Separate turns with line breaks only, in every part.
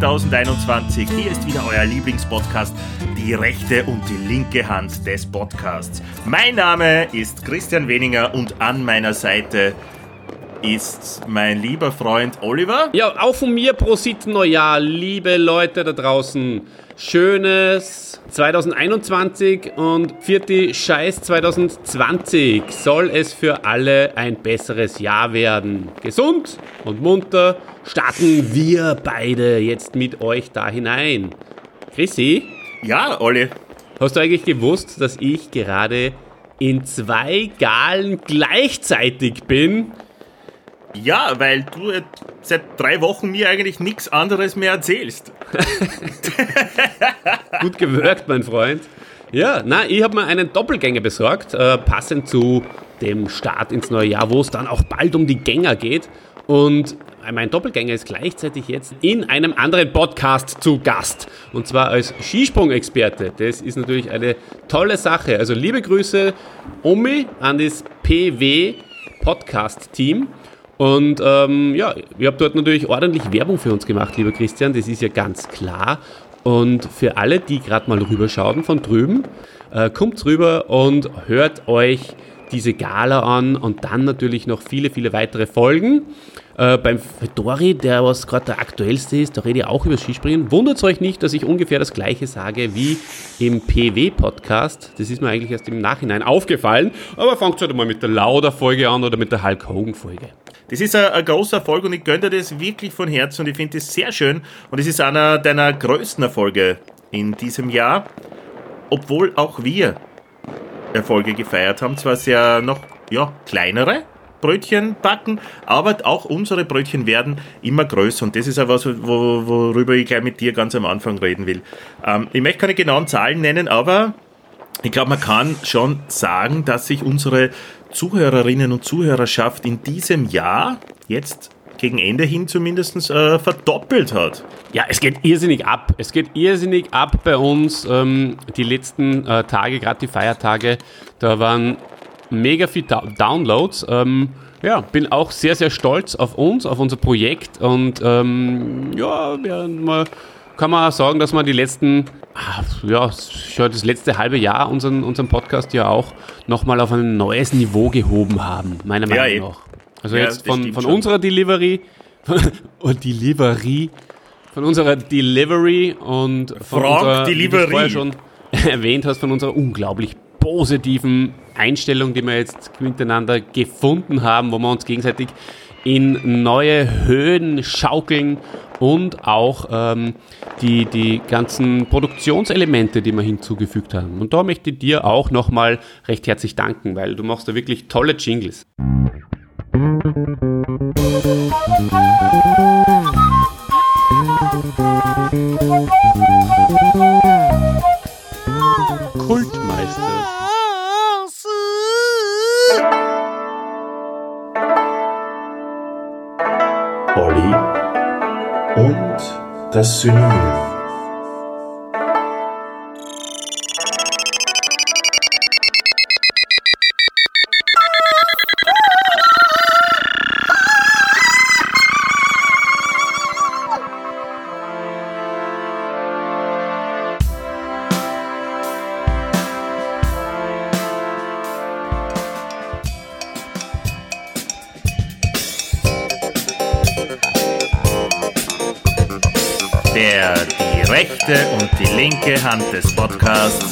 2021. Hier ist wieder euer Lieblingspodcast, die rechte und die linke Hand des Podcasts. Mein Name ist Christian Weninger und an meiner Seite ist mein lieber Freund Oliver.
Ja, auch von mir Prosit Neujahr, liebe Leute da draußen. Schönes 2021 und vierte Scheiß 2020 soll es für alle ein besseres Jahr werden. Gesund und munter starten wir beide jetzt mit euch da hinein. Chrissy?
Ja, Olli.
Hast du eigentlich gewusst, dass ich gerade in zwei Galen gleichzeitig bin?
Ja, weil du seit drei Wochen mir eigentlich nichts anderes mehr erzählst.
Gut gewirkt, mein Freund. Ja, na, ich habe mir einen Doppelgänger besorgt, äh, passend zu dem Start ins neue Jahr, wo es dann auch bald um die Gänger geht. Und mein Doppelgänger ist gleichzeitig jetzt in einem anderen Podcast zu Gast. Und zwar als Skisprung-Experte. Das ist natürlich eine tolle Sache. Also liebe Grüße, Omi, an das PW Podcast-Team. Und ähm, ja, ihr habt dort natürlich ordentlich Werbung für uns gemacht, lieber Christian, das ist ja ganz klar. Und für alle, die gerade mal rüberschauen von drüben, äh, kommt rüber und hört euch diese Gala an und dann natürlich noch viele, viele weitere Folgen. Äh, beim Fedori, der was gerade der aktuellste ist, da rede ich auch über Skispringen. Wundert euch nicht, dass ich ungefähr das gleiche sage wie im PW-Podcast. Das ist mir eigentlich erst im Nachhinein aufgefallen. Aber fangt halt mal mit der Lauder-Folge an oder mit der Hulk Hogan-Folge.
Das ist ein, großer Erfolg und ich gönne dir das wirklich von Herzen und ich finde das sehr schön. Und es ist einer deiner größten Erfolge in diesem Jahr, obwohl auch wir Erfolge gefeiert haben. Zwar sehr noch ja, kleinere Brötchen backen, aber auch unsere Brötchen werden immer größer und das ist auch was, wo, worüber ich gleich mit dir ganz am Anfang reden will. Ähm, ich möchte keine genauen Zahlen nennen, aber ich glaube, man kann schon sagen, dass sich unsere Zuhörerinnen und Zuhörerschaft in diesem Jahr jetzt gegen Ende hin zumindest äh, verdoppelt hat.
Ja, es geht irrsinnig ab. Es geht irrsinnig ab bei uns. Ähm, die letzten äh, Tage, gerade die Feiertage, da waren mega viele Downloads. Ähm, ja, bin auch sehr, sehr stolz auf uns, auf unser Projekt und ähm, ja, wir kann man sagen, dass wir die letzten, ah, ja, das letzte halbe Jahr unseren, unseren Podcast ja auch nochmal auf ein neues Niveau gehoben haben, meiner Meinung ja, nach. Also ja, jetzt von, von unserer Delivery, und Delivery, von unserer Delivery und von unserer,
Delivery. du
vorher schon erwähnt hast, von unserer unglaublich positiven Einstellung, die wir jetzt miteinander gefunden haben, wo wir uns gegenseitig in neue Höhen schaukeln und auch ähm, die, die ganzen Produktionselemente, die wir hinzugefügt haben. Und da möchte ich dir auch nochmal recht herzlich danken, weil du machst da wirklich tolle Jingles. Kultmeister.
Olli und das Synonym.
Linke Hand des Podcasts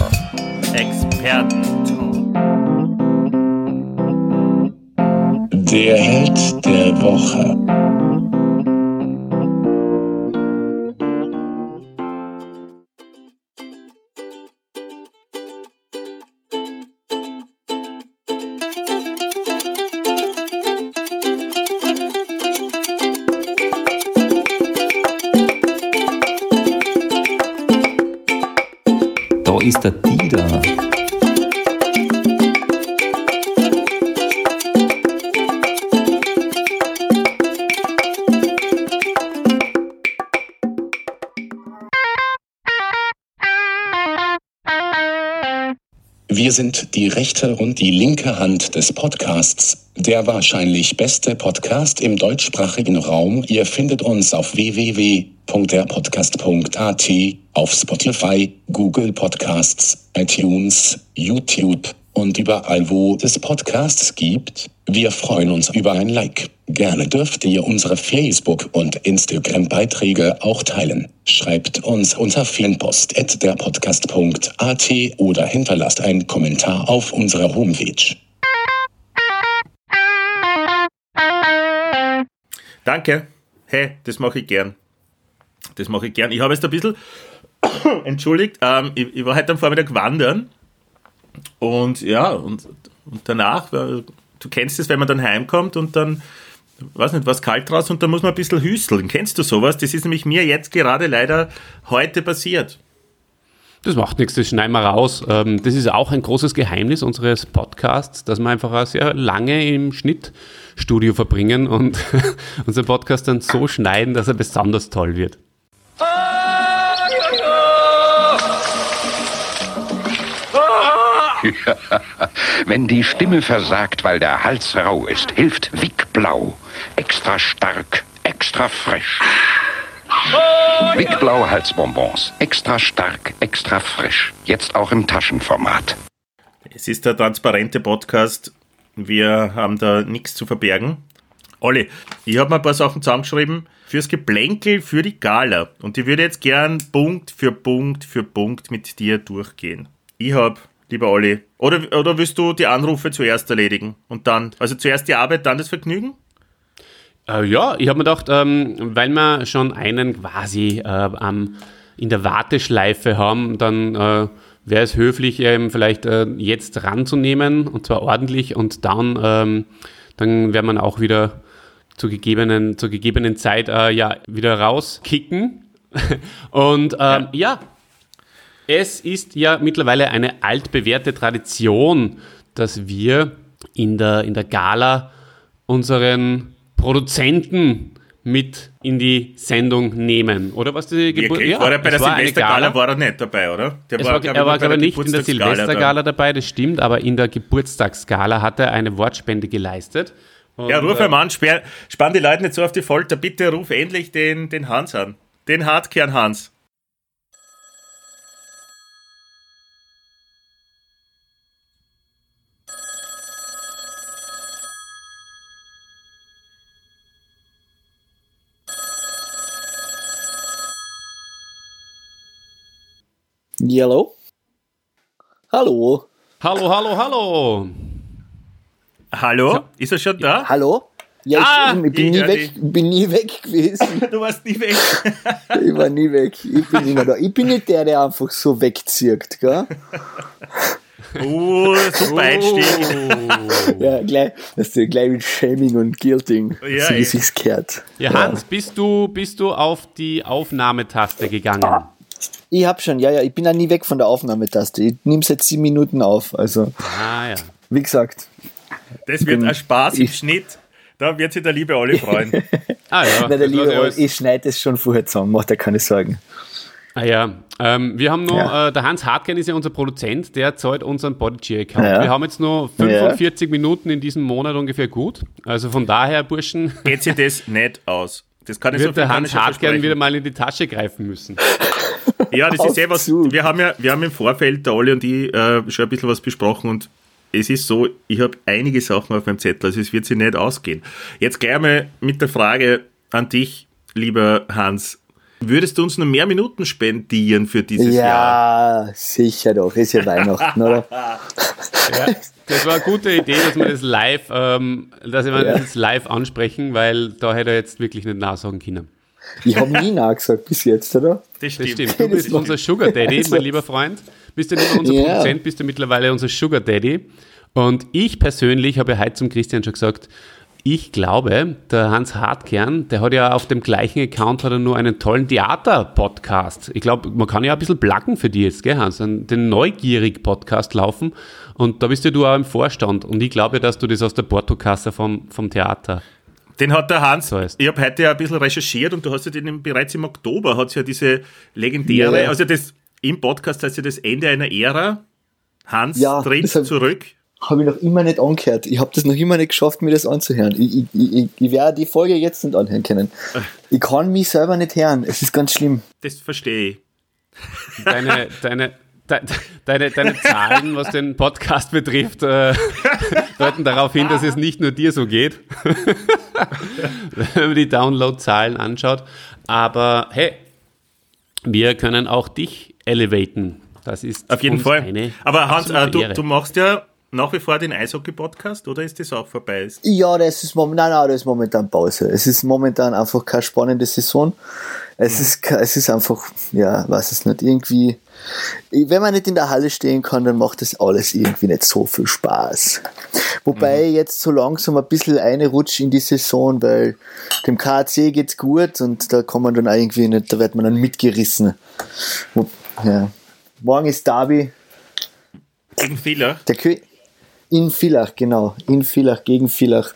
Wir sind die rechte und die linke Hand des Podcasts, der wahrscheinlich beste Podcast im deutschsprachigen Raum. Ihr findet uns auf www www.derpodcast.at, auf Spotify, Google Podcasts, iTunes, YouTube und überall, wo es Podcasts gibt. Wir freuen uns über ein Like. Gerne dürft ihr unsere Facebook- und Instagram-Beiträge auch teilen. Schreibt uns unter fanpost.derpodcast.at oder hinterlasst einen Kommentar auf unserer Homepage.
Danke. Hey, das mache ich gern. Das mache ich gern. Ich habe jetzt ein bisschen, entschuldigt, ähm, ich, ich, war heute am Vormittag wandern und ja, und, und danach, du kennst es, wenn man dann heimkommt und dann, weiß nicht, was kalt draußen und dann muss man ein bisschen hüsteln. Kennst du sowas? Das ist nämlich mir jetzt gerade leider heute passiert.
Das macht nichts, das schneiden wir raus. Ähm, das ist auch ein großes Geheimnis unseres Podcasts, dass wir einfach sehr lange im Schnittstudio verbringen und unseren Podcast dann so schneiden, dass er besonders toll wird.
Wenn die Stimme versagt, weil der Hals rau ist, hilft Wick Blau. Extra stark, extra frisch. Wick Blau Halsbonbons. Extra stark, extra frisch. Jetzt auch im Taschenformat.
Es ist der transparente Podcast. Wir haben da nichts zu verbergen. Olli, ich habe mir ein paar Sachen zusammengeschrieben fürs Geplänkel für die Gala. Und ich würde jetzt gern Punkt für Punkt für Punkt mit dir durchgehen. Ich habe, lieber Olli, oder, oder willst du die Anrufe zuerst erledigen? Und dann, also zuerst die Arbeit, dann das Vergnügen?
Äh, ja, ich habe mir gedacht, ähm, weil wir schon einen quasi äh, am, in der Warteschleife haben, dann äh, wäre es höflich, ähm, vielleicht äh, jetzt ranzunehmen und zwar ordentlich und dann, ähm, dann wäre man auch wieder zur gegebenen, zur gegebenen Zeit äh, ja wieder rauskicken. Und ähm, ja. ja, es ist ja mittlerweile eine altbewährte Tradition, dass wir in der, in der Gala unseren Produzenten mit in die Sendung nehmen. Oder was die
Geburt? Ja, war er bei der Silvestergala war er nicht dabei, oder?
Der war, war, er war, glaube ich, nicht in der Silvestergala dabei, das stimmt, aber in der Geburtstagsgala hat er eine Wortspende geleistet.
Und, ja, ruf äh, einmal an, sperr, spann die Leute nicht so auf die Folter. Bitte ruf endlich den, den Hans an. Den Hardkern Hans.
Yellow. Hallo.
Hallo, hallo, hallo.
Hallo? So. Ist er schon da?
Hallo? Ja, ah, ich, bin, nie weg, bin nie weg gewesen.
du warst nie weg.
ich war nie weg. Ich bin immer da. Ich bin nicht der, der einfach so wegzirkt, gell?
Oh, super Einstieg.
ja, gleich, das ist gleich mit Shaming und Guilting, ja, so wie sich's gehört.
Ja, Hans, ja. Bist, du, bist du auf die Aufnahmetaste gegangen?
Ich hab schon, ja, ja, ich bin da nie weg von der Aufnahmetaste. Ich nehme seit sieben Minuten auf, also.
Ah, ja.
Wie gesagt,
das wird ein Spaß im Schnitt. Da wird sich der liebe Olli freuen.
ah ja. Nein, der liebe Olli, ich schneide es schon vorher zusammen, macht er keine Sorgen.
Ah ja, ähm, wir haben noch, ja. äh, der Hans Hartgen ist ja unser Produzent, der zahlt unseren Bodycheer-Account. Ja. Wir haben jetzt noch 45 ja. Minuten in diesem Monat ungefähr gut. Also von daher, Burschen.
Geht sich das nicht aus. Das kann ich
wird so der Hans Hartgen wieder mal in die Tasche greifen müssen.
Ja, das ist eh was. Wir haben ja, wir haben im Vorfeld, der Olli und ich, äh, schon ein bisschen was besprochen und es ist so, ich habe einige Sachen auf meinem Zettel, also es wird sich nicht ausgehen. Jetzt gleich mal mit der Frage an dich, lieber Hans. Würdest du uns noch mehr Minuten spendieren für dieses
ja,
Jahr?
Ja, sicher doch. Ist ja Weihnachten, oder?
ja, das war eine gute Idee, dass wir das live, ähm, dass wir ja. das live ansprechen, weil da hätte er jetzt wirklich nicht nachsagen können.
Ich habe nie nachgesagt bis jetzt, oder?
Das stimmt. Das stimmt. Du bist unser Sugar Daddy, mein lieber Freund. Bist du nicht nur unser ja. Produzent, bist du mittlerweile unser Sugar Daddy. Und ich persönlich habe ja heute zum Christian schon gesagt, ich glaube, der Hans Hartkern, der hat ja auf dem gleichen Account hat er nur einen tollen Theater-Podcast. Ich glaube, man kann ja ein bisschen placken für die jetzt, gell, Hans? Den Neugierig-Podcast laufen. Und da bist ja du auch im Vorstand. Und ich glaube, dass du das aus der Portokasse vom, vom Theater
den hat der Hans, so ich habe heute ja ein bisschen recherchiert und du hast ja den bereits im Oktober, hat es ja diese legendäre, ja. also das im Podcast heißt ja das Ende einer Ära. Hans ja, tritt zurück.
habe ich noch immer nicht angehört. Ich habe das noch immer nicht geschafft, mir das anzuhören. Ich, ich, ich, ich werde die Folge jetzt nicht anhören können. Ich kann mich selber nicht hören. Es ist ganz schlimm.
Das verstehe ich.
Deine, deine, de, deine, deine Zahlen, was den Podcast betrifft, äh, deuten darauf hin, dass es nicht nur dir so geht, wenn man die Download-Zahlen anschaut. Aber hey, wir können auch dich elevaten. Das ist
Auf jeden Fall.
eine
Aber Hans, äh, du, du machst ja nach wie vor den Eishockey-Podcast oder ist das auch vorbei?
Ja, das ist momentan, nein, nein, das ist momentan Pause. Es ist momentan einfach keine spannende Saison. Es ist, ke- es ist einfach, ja, weiß es nicht, irgendwie, wenn man nicht in der Halle stehen kann, dann macht das alles irgendwie nicht so viel Spaß. Wobei jetzt so langsam ein bisschen eine rutscht in die Saison, weil dem KAC geht's gut und da kann man dann irgendwie nicht, da wird man dann mitgerissen. Ja. Morgen ist Derby,
Gegen Fehler?
der Kö in Villach, genau. In Villach gegen Villach.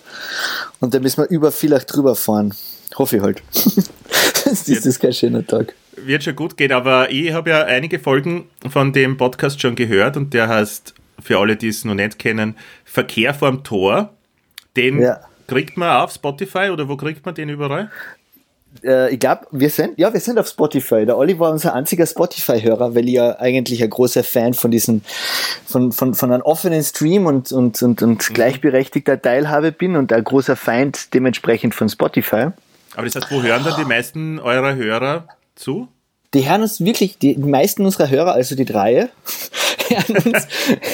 Und dann müssen wir über Villach drüber fahren. Hoffe ich halt. Sonst ist das kein schöner Tag.
Wird schon gut gehen, aber ich habe ja einige Folgen von dem Podcast schon gehört und der heißt, für alle, die es noch nicht kennen, Verkehr vorm Tor. Den
Ja.
kriegt man auf Spotify oder wo kriegt man den überall?
Äh, ich glaube, wir sind, ja, wir sind auf Spotify. Der Olli war unser einziger Spotify-Hörer, weil ich ja eigentlich ein großer Fan von diesen, von, von, von einem offenen Stream und, und, und, und gleichberechtigter Teilhabe bin und ein großer Feind dementsprechend von Spotify.
Aber das heißt, wo hören dann die meisten eurer Hörer zu?
Die hören uns wirklich, die meisten unserer Hörer, also die drei, hören uns,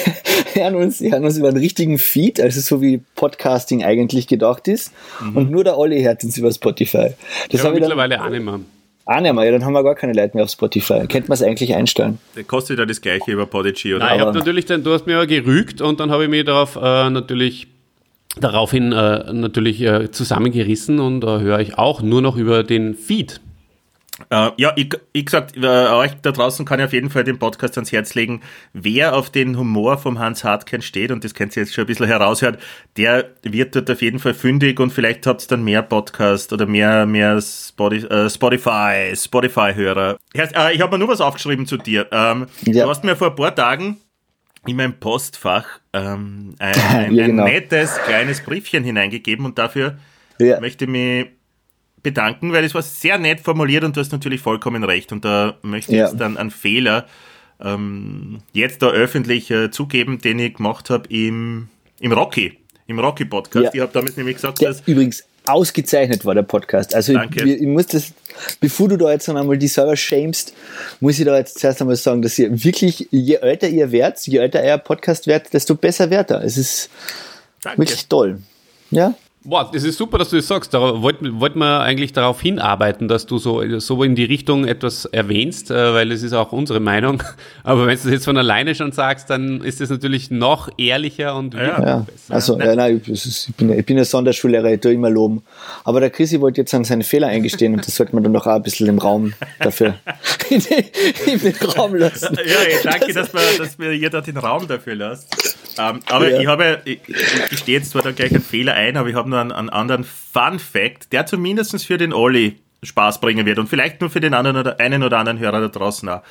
hören uns, hören uns über einen richtigen Feed, also so wie Podcasting eigentlich gedacht ist. Und nur der Olli hört uns über Spotify. Das
ja,
habe ich dann
mittlerweile auch nicht mehr.
auch nicht mehr. Ja, dann haben wir gar keine Leute mehr auf Spotify. Könnte man es eigentlich einstellen.
Der kostet ja das gleiche über Podigy, oder?
Nein, ich habe natürlich, dann, du hast mir ja gerügt und dann habe ich mich darauf äh, natürlich daraufhin äh, natürlich äh, zusammengerissen und äh, höre ich auch nur noch über den Feed.
Äh, ja, ich, ich gesagt, äh, euch da draußen kann ich auf jeden Fall den Podcast ans Herz legen. Wer auf den Humor vom Hans Hartkein steht, und das könnt ihr jetzt schon ein bisschen heraushört, der wird dort auf jeden Fall fündig und vielleicht habt ihr dann mehr Podcast oder mehr, mehr Spotify, äh, Spotify, Spotify-Hörer. Ich habe mir nur was aufgeschrieben zu dir. Ähm,
Ja.
Du hast mir vor ein paar Tagen in mein Postfach ähm, ein, ein,
Ja,
ein
genau.
nettes kleines Briefchen hineingegeben und dafür
Ja.
möchte mich bedanken, weil es war sehr nett formuliert und du hast natürlich vollkommen recht. Und da möchte ich
Ja.
jetzt dann einen Fehler ähm, jetzt da öffentlich äh, zugeben, den ich gemacht habe im, im Rocky, im Rocky-Podcast.
Ja.
Ich habe damals nämlich gesagt,
Der
dass
übrigens ausgezeichnet war, der Podcast. Also
Danke.
ich, ich muss das, bevor du da jetzt dann einmal die selber shamest, muss ich da jetzt zuerst einmal sagen, dass ihr wirklich, je älter ihr werdet, je älter euer Podcast werdet, desto besser werdet er. Es ist
danke.
wirklich toll. Ja?
Boah, das ist super, dass du das sagst. Da wollten wollten wir eigentlich darauf hinarbeiten, dass du so, so in die Richtung etwas erwähnst, äh, weil es ist auch unsere Meinung. Aber wenn du das jetzt von alleine schon sagst, dann ist das natürlich noch ehrlicher und
Ja,
besser.
also, ja, nein, ich, bin, ich bin ein Sonderschullehrer, ich tue immer loben. Aber der Chrissy wollte jetzt an seine Fehler eingestehen und das sollte man dann doch auch ein bisschen im Raum dafür, in den, Raum lassen.
Ja, danke, dass, wir, dass wir ihr da den Raum dafür lasst. Ähm, aber
Ja.
ich habe, ich, ich stehe jetzt zwar da gleich einen Fehler ein, aber ich habe noch einen, einen anderen Fun Fact, der zumindest für den Olli Spaß bringen wird und vielleicht nur für den anderen oder einen oder anderen Hörer da draußen auch.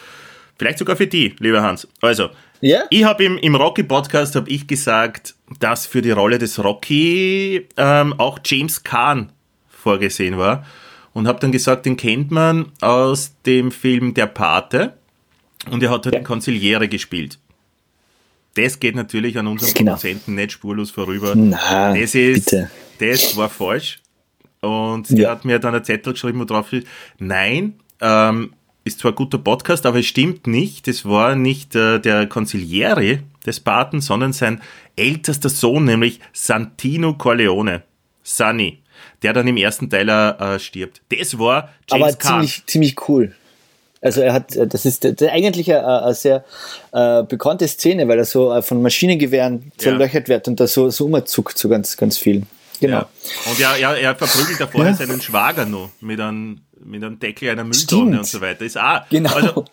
Vielleicht sogar für die, lieber Hans. Also,
Ja?
ich habe im, im Rocky-Podcast habe ich gesagt, dass für die Rolle des Rocky ähm, auch James Kahn vorgesehen war. Und habe dann gesagt, den kennt man aus dem Film Der Pate. Und er hat halt
Ja.
den Konziliere gespielt. Das geht natürlich an unseren
Genau.
Produzenten nicht spurlos vorüber.
Na,
das ist,
bitte.
das war falsch. Und
Ja.
hat mir dann einen Zettel geschrieben, wo drauf steht, nein, ähm, ist zwar ein guter Podcast, aber es stimmt nicht. Es war nicht äh, der Consigliere des Paten, sondern sein ältester Sohn, nämlich Santino Corleone, Sunny, der dann im ersten Teil äh, stirbt. Das war James
aber ziemlich, ziemlich cool. Also er hat, äh, das ist äh, eigentlich eine, eine sehr äh, bekannte Szene, weil er so äh, von Maschinengewehren
Ja.
zerlöchert wird und da so, so umzuckt, so ganz, ganz viel. Genau.
Ja. Und er, er, er verprügelt da vorher seinen Schwager noch mit einem, mit einem Deckel einer Mülltonne
Stimmt.
und so weiter. Ist auch,
Genau.
Also,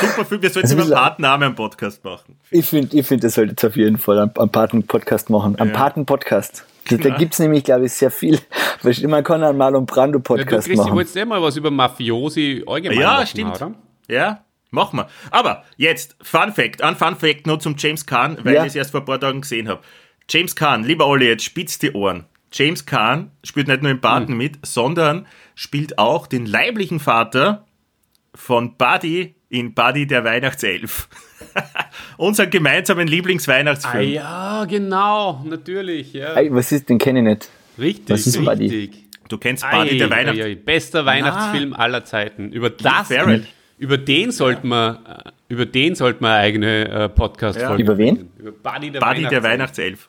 super viel. Wir sollten über einen Partnernamen am Podcast machen.
Ich finde, ich find, das sollte jetzt auf jeden Fall einen, einen Paten-Podcast machen. Einen
Ja.
Paten-Podcast. Da, da gibt es nämlich, glaube ich, sehr viel. Weil Man kann einen Marlon
Ja, du,
Brando-Podcast
Christi,
machen.
wolltest ja mal was über Mafiosi allgemein
Ja,
machen,
stimmt.
oder?
Ja, Machen wir. Aber jetzt, Fun Fact, ein Fun Fact nur zum James Caan, weil
Ja.
ich es erst vor ein paar Tagen gesehen habe. James Caan, lieber Olli, jetzt spitz die Ohren. James Caan spielt nicht nur im Baden mit, sondern spielt auch den leiblichen Vater von Buddy in Buddy der Weihnachtself. Unseren gemeinsamen
Ah
Lieblingsweihnachtsfilm.
ja, genau, natürlich. Ja.
Ey, was ist, den kenne ich nicht.
Richtig,
was ist Buddy?
richtig.
Du kennst Buddy der
ei, ei, bester Weihnachtsfilm aller Zeiten. Über das,
Ferrell.
über den sollten wir, äh, über den sollten wir eigene äh, Podcast-Folge.
Über wen?
Über Buddy der
Buddy der
Weihnachtself.
Weihnachtself.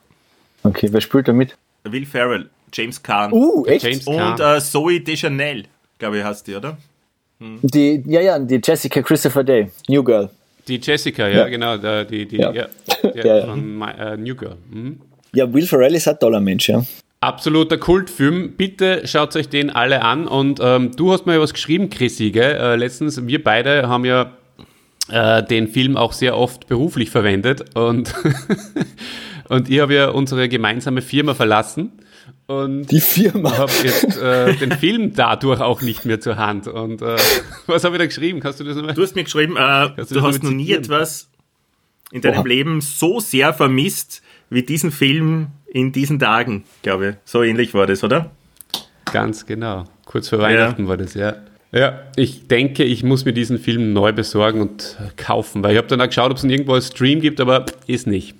Okay, wer spielt da mit?
Will Ferrell, James Caan
Uh, echt?
James
und äh, Zoe Deschanel, glaube ich, heißt die, oder?
Die, ja, ja, die Jessica Christopher Day, New Girl.
Die Jessica, ja,
Ja.
genau, die, die,
Ja.
ja.
Ja,
ja,
ja.
von My, äh, New Girl. Mhm.
Ja, Will Ferrell ist ein toller Mensch, ja.
Absoluter Kultfilm. Bitte schaut euch den alle an. Und ähm, du hast mir ja was geschrieben, Chrissy, gell? Äh, letztens, wir beide haben ja äh, den Film auch sehr oft beruflich verwendet. Und, und ich habe ja unsere gemeinsame Firma verlassen. Und
Die Firma.
habe jetzt äh, den Film dadurch auch nicht mehr zur Hand. Und äh, was habe ich da geschrieben? Kannst du das nochmal?
Du hast mir geschrieben, äh,
du
du, hast noch nie
zitieren?
etwas in deinem
Oha.
Leben so sehr vermisst wie diesen Film in diesen Tagen, glaube ich. So ähnlich war das, oder?
Ganz genau. Kurz vor Weihnachten war das, ja. Ja, ich denke, ich muss mir diesen Film neu besorgen und kaufen, weil ich habe dann auch geschaut, ob es ihn irgendwo als Stream gibt, aber ist nicht.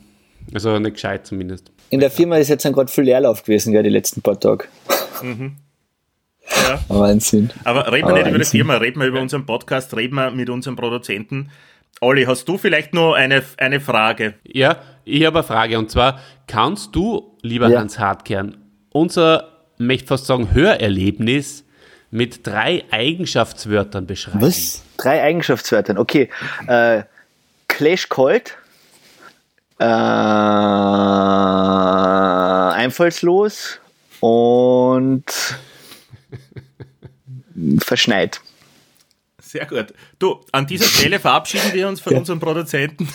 Also nicht gescheit zumindest.
In der Firma ist jetzt gerade viel Leerlauf gewesen, ja, die letzten paar Tage.
Ja.
Wahnsinn.
Aber reden wir nicht über die
Wahnsinn.
Firma, reden wir über unseren Podcast, reden wir mit unserem Produzenten. Olli, hast du vielleicht noch eine, eine Frage?
Ja, ich habe eine Frage und zwar, kannst du, lieber
Ja.
Hans Hartkern, unser, möchte fast sagen, Hörerlebnis mit drei Eigenschaftswörtern beschreiben?
Was? Drei Eigenschaftswörter. Okay. Äh, Clash Cold. Äh, einfallslos und verschneit.
Sehr gut. Du, an dieser Stelle verabschieden wir uns von unserem Produzenten.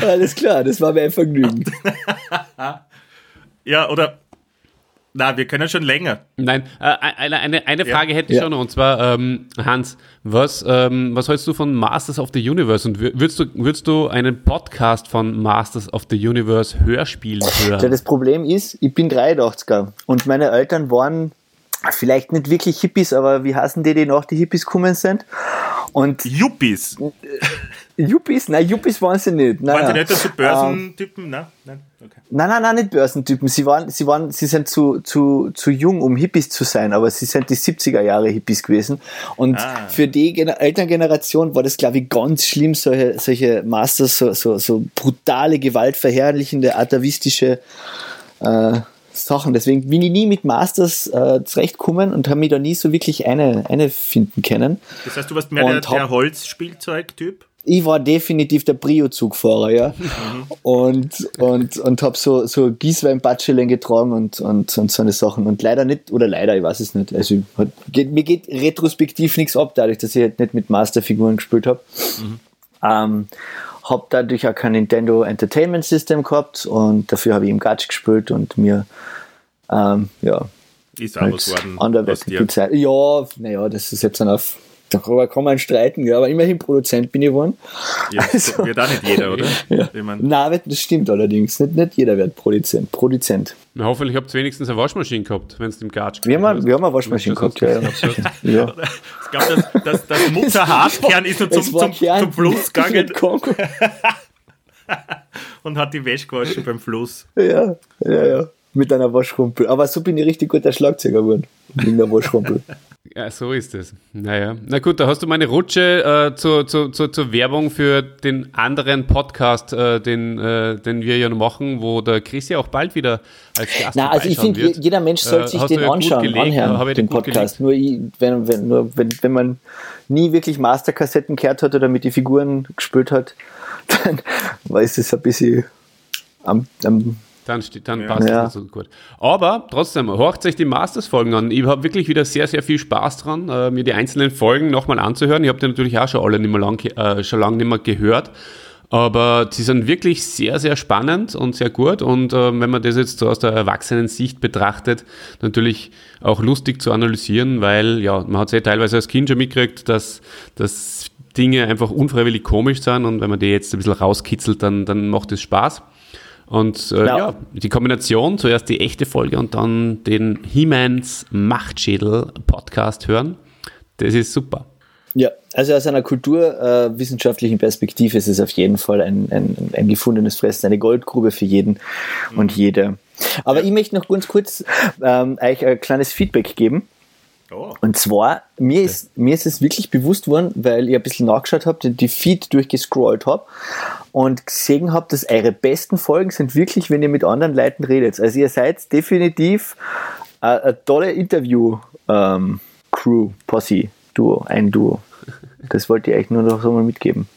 Alles klar, das war mir ein Vergnügen.
Ja, oder? Na, wir können schon länger.
Nein, äh, eine, eine, eine
Ja.
Frage hätte ich
Ja.
schon noch, und zwar, ähm, Hans, was, ähm, was hältst du von Masters of the Universe und wür- würdest du, würdest du einen Podcast von Masters of the Universe Hörspielen
Ja,
hören?
das Problem ist, ich bin 83er und meine Eltern waren vielleicht nicht wirklich Hippies, aber wie heißen die, die nach die Hippies gekommen sind? Und
Yuppies.
Yuppies? Nein, Yuppies waren sie nicht. Nein,
Waren die
nein.
nicht so
Ähm,
Börsentypen? Nein? Nein? Okay.
Nein, nein, nein, nicht Börsentypen. Sie waren, sie waren, sie sind zu, zu, zu jung, um Hippies zu sein, aber sie sind die 70er Jahre Hippies gewesen. Und
Ah.
für die Gener Elterngeneration war das, glaube ich, ganz schlimm, solche, solche Masters, so, so, so brutale, gewaltverherrlichende, atavistische äh, Sachen. Deswegen bin ich nie mit Masters äh, zurechtgekommen und habe mich da nie so wirklich eine, eine finden können.
Das heißt, du warst mehr der,
Und hab-
der Holzspielzeug-Typ?
Ich war definitiv der Brio-Zugfahrer, ja. Und, und, und habe so, so Gießwein-Batschelen getragen und, und, und so eine Sachen. Und leider nicht, oder leider, ich weiß es nicht. Also hat, geht, mir geht retrospektiv nichts ab, dadurch, dass ich halt nicht mit Masterfiguren gespielt habe. Ähm, habe dadurch auch kein Nintendo Entertainment System gehabt und dafür habe ich im Gatsch gespielt und mir ähm, ja,
Ist auch was
halt
worden.
Zeit. Ja, naja, das ist jetzt dann auf. Darüber kann man streiten, ja, aber immerhin Produzent bin ich geworden.
Ja,
Also-
wird auch nicht jeder, oder?
Ja.
Ich mein,
Nein, das stimmt allerdings. Nicht, nicht jeder wird Produzent. Produzent.
Na, hoffentlich habt ihr wenigstens eine Waschmaschine gehabt, wenn es im Gatsch
Wir haben, wir haben eine Waschmaschine
Das
gehabt, ja. ja. ja.
ich glaube, das, das, das Mutter Hartkern ist nur zum,
Es
zum,
Kern
zum Fluss gegangen
mit
und hat die Wäsche gewaschen beim Fluss.
Ja, ja, ja. Mit einer Waschrumpel. Aber so bin ich richtig guter Schlagzeuger geworden. Wegen der Waschrumpel.
Ja, so ist es. Naja. Na gut, da hast du meine Rutsche äh, zur, zur, zur, zur Werbung für den anderen Podcast, äh, den, äh, den wir ja machen, wo der Chris ja auch bald wieder als Gast
Na, also ich finde, jeder Mensch sollte
Äh,
sich
hast
den anschauen,
gelegt,
anhören, den
gut
Podcast. Nur, ich, wenn, wenn, nur wenn, wenn man nie wirklich Masterkassetten gehört hat oder mit den Figuren gespielt hat, dann weiß es ein bisschen am, am
Dann, dann passt
Ja.
das nicht so gut. Aber trotzdem, horcht euch die Masters-Folgen an. Ich habe wirklich wieder sehr, sehr viel Spaß dran, äh, mir die einzelnen Folgen nochmal anzuhören. Ich habe die natürlich auch schon alle nicht mehr lang, äh, schon lange nicht mehr gehört. Aber sie sind wirklich sehr, sehr spannend und sehr gut. Und äh, wenn man das jetzt so aus der Erwachsenen-Sicht betrachtet, natürlich auch lustig zu analysieren, weil ja, man hat es ja teilweise als Kind schon mitgekriegt, dass, dass Dinge einfach unfreiwillig komisch sind und wenn man die jetzt ein bisschen rauskitzelt, dann, dann macht es Spaß. Und äh, ja. ja. die Kombination, zuerst die echte Folge und dann den He-Mans Machtschädel-Podcast hören, das ist super.
Ja, also aus einer kulturwissenschaftlichen äh, Perspektive ist es auf jeden Fall ein, ein, ein gefundenes Fressen, eine Goldgrube für jeden mhm. und jede. Aber ich möchte noch ganz kurz ähm, euch ein kleines Feedback geben. Oh. Und zwar, mir ist, mir ist es wirklich bewusst worden, weil ich ein bisschen nachgeschaut habe, die Feed durchgescrollt habe und gesehen habe, dass eure besten Folgen sind wirklich, wenn ihr mit anderen Leuten redet. Also ihr seid definitiv eine, eine tolle Interview-Crew, ähm, Posse, Duo, ein Duo. Das wollte ich euch nur noch so mal mitgeben.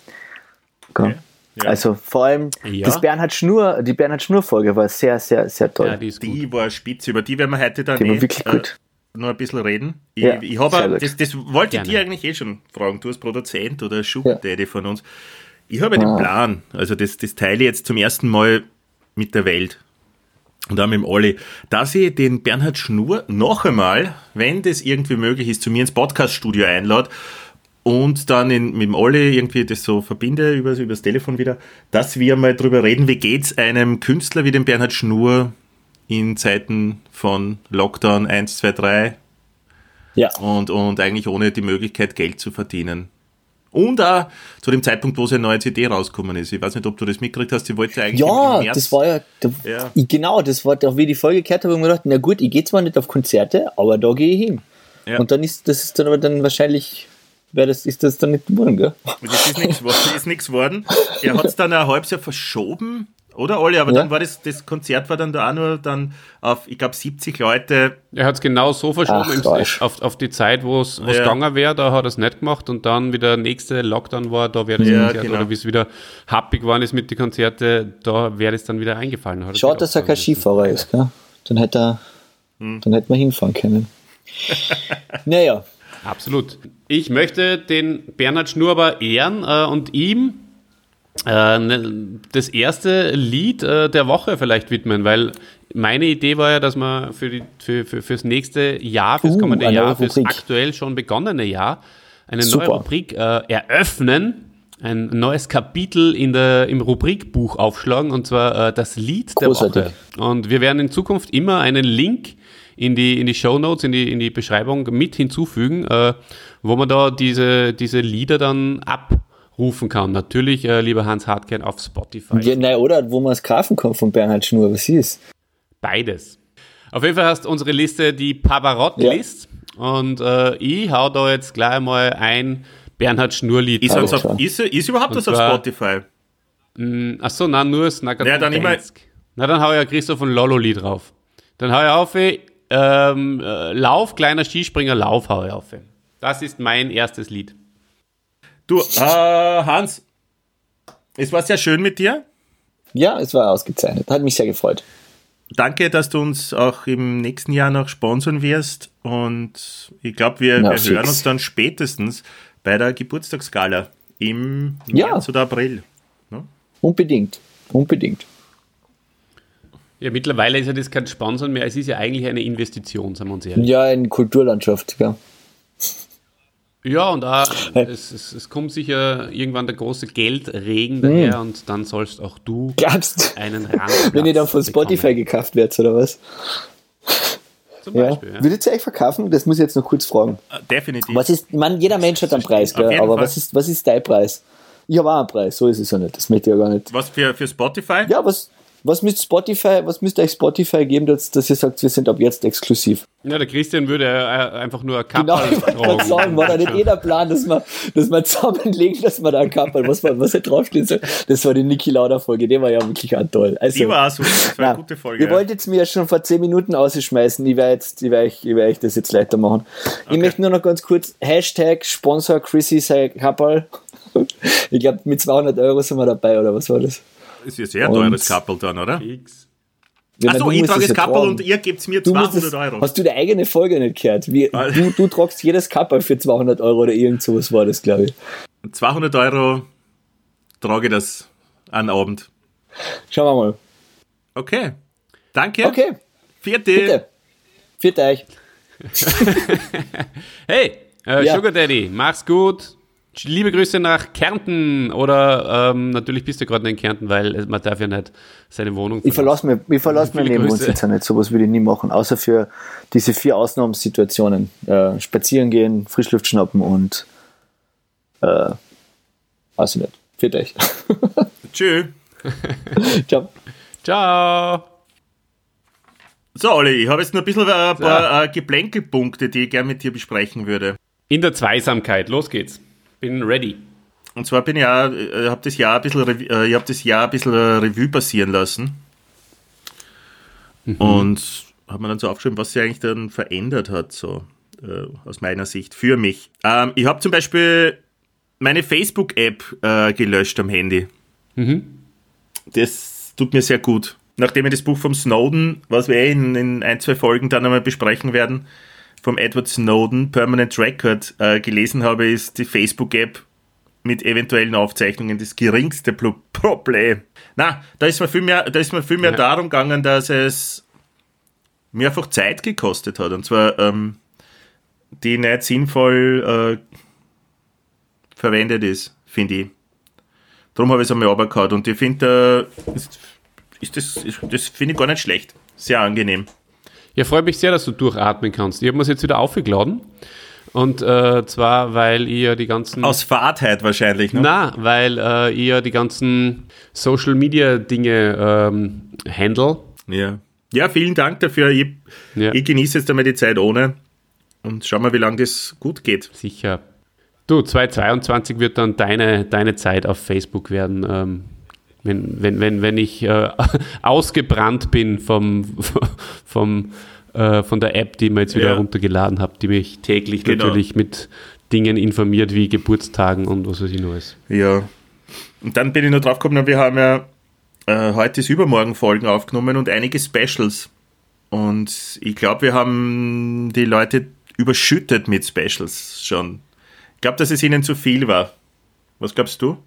Okay. Ja. Also vor allem ja. das Bernhard Schnur, die Bernhard Schnur Folge war sehr, sehr, sehr toll. Ja,
die, die war spitze. Über die werden wir heute dann
die nicht, wirklich gut.
Noch ein bisschen reden. Ich, ja, ich habe, das, das wollte ich dir eigentlich eh schon fragen. Du als Produzent oder Sugar Daddy von uns. Ich habe ah. den Plan, also das, das teile ich jetzt zum ersten Mal mit der Welt und auch mit dem Olli, dass ich den Bernhard Schnur noch einmal, wenn das irgendwie möglich ist, zu mir ins Podcaststudio einlade und dann in, mit dem Olli irgendwie das so verbinde über, über das Telefon wieder, dass wir mal drüber reden, wie geht es einem Künstler wie dem Bernhard Schnur in Zeiten von Lockdown 1, 2, 3 ja. und, und eigentlich ohne die Möglichkeit Geld zu verdienen. Und auch zu dem Zeitpunkt, wo seine neue CD rausgekommen ist. Ich weiß nicht, ob du das mitgekriegt hast. Sie wollte eigentlich.
Ja, das war ja, da, ja. Genau, das war auch wie die Folge gehört habe, ich mir gedacht, na gut, ich gehe zwar nicht auf Konzerte, aber da gehe ich hin. Ja. Und dann ist das ist dann aber dann wahrscheinlich Weil das, ist das dann nicht geworden, gell?
Das ist nichts geworden. Er hat es dann ein halbes Jahr verschoben oder Olli? Aber ja. dann war das, das Konzert war dann da auch nur dann auf, ich glaube, 70 Leute.
Er hat es genau so verschoben, Ach, auf, auf die Zeit, wo es ja. gegangen wäre, da hat er es nicht gemacht und dann wieder der nächste Lockdown war, da wäre das ja, Konzert, genau. oder wie es wieder happig geworden ist mit den Konzerten, da wäre es dann wieder eingefallen.
Schade, dass er kein Skifahrer ist, gell? Dann hätte er, hm. dann hätte man hinfahren können. naja.
Absolut. Ich möchte den Bernhard Schnur aber ehren äh, und ihm das erste Lied äh, der Woche vielleicht widmen, weil meine Idee war ja, dass man für die, für, für, fürs nächste Jahr, fürs uh, kommende Jahr, fürs aktuell schon begonnene Jahr eine Super. neue Rubrik äh, eröffnen, ein neues Kapitel in der, im Rubrikbuch aufschlagen und zwar äh, das Lied Großartig. der Woche. Und wir werden in Zukunft immer einen Link in die, in die Show Notes, in die, in die Beschreibung mit hinzufügen, äh, wo man da diese, diese Lieder dann ab rufen kann. Natürlich, äh, lieber Hans Hartgern, auf Spotify.
Ja, nein, oder wo man es kaufen kann von Bernhard Schnur, was ist?
Beides. Auf jeden Fall hast unsere Liste die Pavarotti-List ja. und äh, ich hau da jetzt gleich mal ein Bernhard Schnur-Lied.
Ist, ist, ist, überhaupt das auf Spotify?
Mh, mm, achso, nein, nur Nagato ja, dann immer Na, dann hau ich ja Christoph und Lolo-Lied drauf. Dann hau ich auf, ähm, äh, Lauf, kleiner Skispringer, Lauf hau ich auf. Das ist mein erstes Lied.
Du, äh, Hans, es war sehr schön mit dir.
Ja, es war ausgezeichnet. Hat mich sehr gefreut.
Danke, dass du uns auch im nächsten Jahr noch sponsern wirst. Und ich glaube, wir, wir hören uns dann spätestens bei der Geburtstagsgala im ja. März oder April.
Ne? Unbedingt. Unbedingt.
Ja, mittlerweile ist ja das kein Sponsor mehr, es ist ja eigentlich eine Investition, sagen wir uns ehrlich.
Ja, in Kulturlandschaft, ja.
Ja, und auch, es, es, es, kommt sicher irgendwann der große Geldregen daher hm. und dann sollst auch du
Glaubst
einen
Randplatz Wenn ihr dann von Spotify bekommen. gekauft werdet, oder was? Zum Beispiel, ja. ja. Würdet ihr euch verkaufen? Das muss ich jetzt noch kurz fragen.
Uh, definitiv.
Was ist, meine, jeder Mensch hat einen Preis, gell? aber was ist, was ist dein Preis? Ich habe auch einen Preis, so ist es ja nicht. Das möchte ich ja gar nicht.
Was für, für Spotify?
Ja, was, was müsst Spotify, was müsst euch Spotify geben, dass, dass ihr sagt, wir sind ab jetzt exklusiv?
Ja, der Christian würde äh, einfach nur ein Kappel
Genau, ich wollte sagen, war da nicht jeder Plan, dass man, dass man zusammenlegen, dass man da ein Kappel, was, was da draufstehen soll. Das war die Niki Lauda Folge, die war ja wirklich auch toll. Also,
die war auch super, das war eine gute Folge.
Ihr wolltet mir ja schon vor zehn Minuten ausschmeißen, ich werde jetzt, ich werde euch, ich werde euch das jetzt leider machen. Okay. Ich möchte nur noch ganz kurz, Hashtag Sponsor Chrissy sei Kappel. Ich glaube, mit 200 Euro sind wir dabei, oder was war das?
Ist ja sehr teures Kappel dann, oder? Fix. Ja, Achso, ich trage das Kappel und ihr gebt mir 200
das,
Euro.
Hast du die eigene Folge nicht gehört? Wie, du, du tragst jedes Kappel für 200 Euro oder irgend sowas war das, glaube ich.
200 Euro trage das einen Abend.
Schauen wir mal.
Okay. Danke.
Okay,
Vierte.
bitte. Viert euch.
Hey, äh,
Ja.
Sugar Daddy, mach's gut. Liebe Grüße nach Kärnten oder ähm, natürlich bist du gerade nicht in Kärnten, weil man darf ja nicht seine Wohnung
Ich verlasse mir, ich verlasse mir
Viele
Nebenwohnsitz
Grüße.
nicht. Sowas würde ich nie machen, außer für diese vier Ausnahmesituationen. Äh, spazieren gehen, Frischluft schnappen und äh, weiß ich nicht. Viert euch.
Tschüss.
Ciao.
Ciao.
So, Olli, ich habe jetzt noch ein bisschen äh, ein paar äh, Geplänkelpunkte, die ich gerne mit dir besprechen würde.
In der Zweisamkeit, los geht's. Bin ready.
Und zwar bin ich ja, äh, habe das Jahr ein bisschen, Rev- äh, ich habe das Jahr ein bisschen äh, Revue passieren lassen. Und habe mir dann so aufgeschrieben, was sich eigentlich dann verändert hat, so äh, aus meiner Sicht, für mich. Ähm, ich habe zum Beispiel meine Facebook-App äh, gelöscht am Handy. Das tut mir sehr gut. Nachdem ich das Buch vom Snowden, was wir eh in, in ein, zwei Folgen dann einmal besprechen werden, vom Edward Snowden, Permanent Record, äh, gelesen habe, ist die Facebook-App mit eventuellen Aufzeichnungen das geringste Pro- Problem. Na, da ist mir viel mehr, da ist mir viel mehr
Ja.
darum gegangen, dass es mir einfach Zeit gekostet hat. Und zwar ähm, die nicht sinnvoll äh, verwendet ist, finde ich. Darum habe ich es einmal runtergehauen. Und ich finde, äh, ist, ist das, ist, das finde ich gar nicht schlecht. Sehr angenehm.
Ja, freut mich sehr, dass du durchatmen kannst. Ich habe mir jetzt wieder aufgeladen. Und äh, zwar, weil ich ja die ganzen.
Aus Fahrtheit wahrscheinlich, ne?
Na, weil äh, ja die ganzen Social Media Dinge ähm, handle.
Ja. ja, vielen Dank dafür. Ich,
Ja.
ich genieße jetzt einmal die Zeit ohne. Und schau mal, wie lange das gut geht.
Sicher. Du, 2022 wird dann deine, deine Zeit auf Facebook werden. Ähm, wenn, wenn, wenn, wenn ich äh, ausgebrannt bin vom, vom, äh, von der App, die ich mir jetzt wieder
Ja.
runtergeladen habe, die mich täglich
Genau.
natürlich mit Dingen informiert wie Geburtstagen und was weiß ich alles.
Ja. Und dann bin ich noch drauf gekommen, wir haben ja äh, heute ist übermorgen Folgen aufgenommen und einige Specials. Und ich glaube, wir haben die Leute überschüttet mit Specials schon. Ich glaube, dass es ihnen zu viel war. Was glaubst du?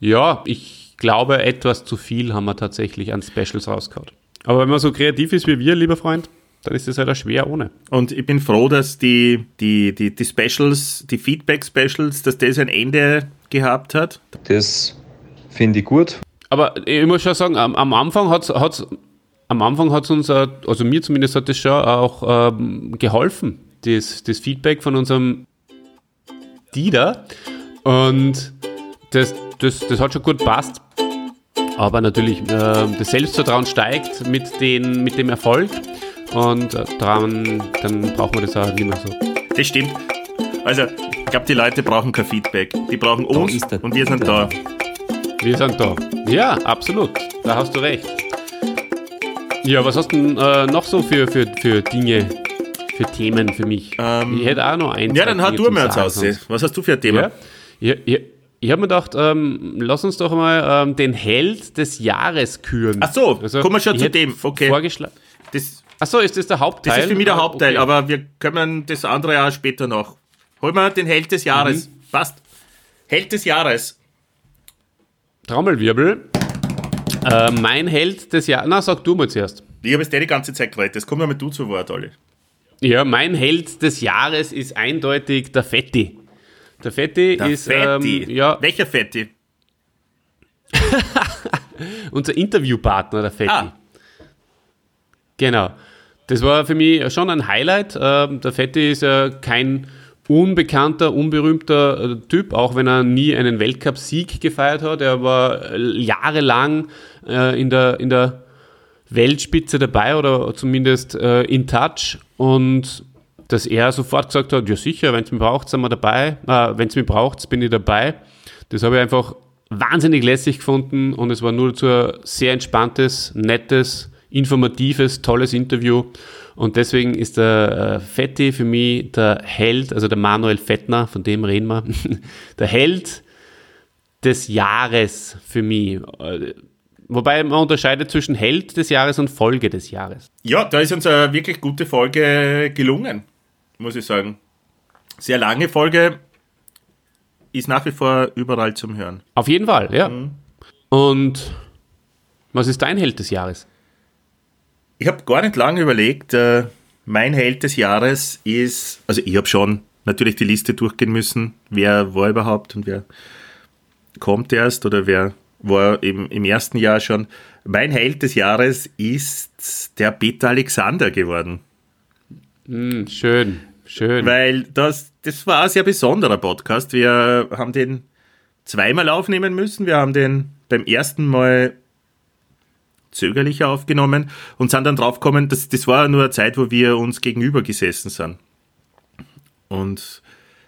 Ja, ich glaube, etwas zu viel haben wir tatsächlich an Specials rausgehauen. Aber wenn man so kreativ ist wie wir, lieber Freund, dann ist es halt auch schwer ohne.
Und ich bin froh, dass die, die, die, die Specials, die Feedback-Specials, dass das ein Ende gehabt hat.
Das finde ich gut.
Aber ich muss schon sagen, am, am Anfang hat es am Anfang hat's uns, äh, also mir zumindest hat das schon auch ähm, geholfen, das, das Feedback von unserem Dieter. Und das, das, das hat schon gut passt. Aber natürlich, äh, das Selbstvertrauen steigt mit, den, mit dem Erfolg. Und äh, daran, dann brauchen wir das auch nicht mehr so.
Das stimmt. Also, ich glaube, die Leute brauchen kein Feedback. Die brauchen uns
ist der
und wir sind da.
Wir sind da. Ja, absolut. Da hast du recht. Ja, was hast du denn äh, noch so für, für, für Dinge, für Themen für mich? ich hätte auch noch ein.
Ähm, Ja, dann hau
Dinge
du mir jetzt
Sagen
aus. Was hast du für ein Thema?
Ja, ja, ja, ich habe mir gedacht, ähm, lass uns doch mal ähm, den Held des Jahres küren. Also,
Ach so, kommen wir schon zu dem. Okay.
Vorgeschlagen.
Das,
Achso, ist das der Hauptteil?
das ist für mich der
Ah,
Hauptteil,
okay.
aber wir können das andere ja später noch. Holen wir den Held des Jahres.
Mhm.
Passt. Held des Jahres.
Trommelwirbel. Äh, mein Held des Jahres. Na, sag du mal zuerst.
Ich habe es dir die ganze Zeit geredet. Das kommt mal du zu Wort, Olli.
Ja, mein Held des Jahres ist eindeutig der Fetti. Der Fetti
Der
ist
Fetti.
Ähm, ja,
Welcher Fetti?
unser Interviewpartner, der Fetti.
Ah.
Genau. Das war für mich schon ein Highlight. Ähm, der Fetti ist ja kein unbekannter, unberühmter äh, Typ, auch wenn er nie einen Weltcup-Sieg gefeiert hat. Er war äh, jahrelang äh, in, der, in der Weltspitze dabei oder zumindest in Touch und dass er sofort gesagt hat, ja sicher, wenn es mich braucht, sind wir dabei, äh, wenn es mich braucht, bin ich dabei. Das habe ich einfach wahnsinnig lässig gefunden und es war nur zu ein sehr entspanntes, nettes, informatives, tolles Interview und deswegen ist der äh, Fetti für mich der Held, also der Manuel Fettner, von dem reden wir, der Held des Jahres für mich. Äh, Wobei man unterscheidet zwischen Held des Jahres und Folge des Jahres.
Ja, da ist uns eine wirklich gute Folge gelungen, muss ich sagen. Sehr lange Folge, ist nach wie vor überall zum Hören.
Auf jeden Fall, ja. Und was ist dein Held des Jahres?
Ich habe gar nicht lange überlegt. Äh, mein Held des Jahres ist, also ich habe schon natürlich die Liste durchgehen müssen, wer war überhaupt und wer kommt erst oder wer war im, im ersten Jahr schon. Mein Held des Jahres ist der Peter Alexander geworden.
Mm, schön, schön.
Weil das, das war ein sehr besonderer Podcast. Wir haben den zweimal aufnehmen müssen. Wir haben den beim ersten Mal zögerlicher aufgenommen und sind dann draufgekommen, dass das war nur eine Zeit, wo wir uns gegenüber gesessen sind. Und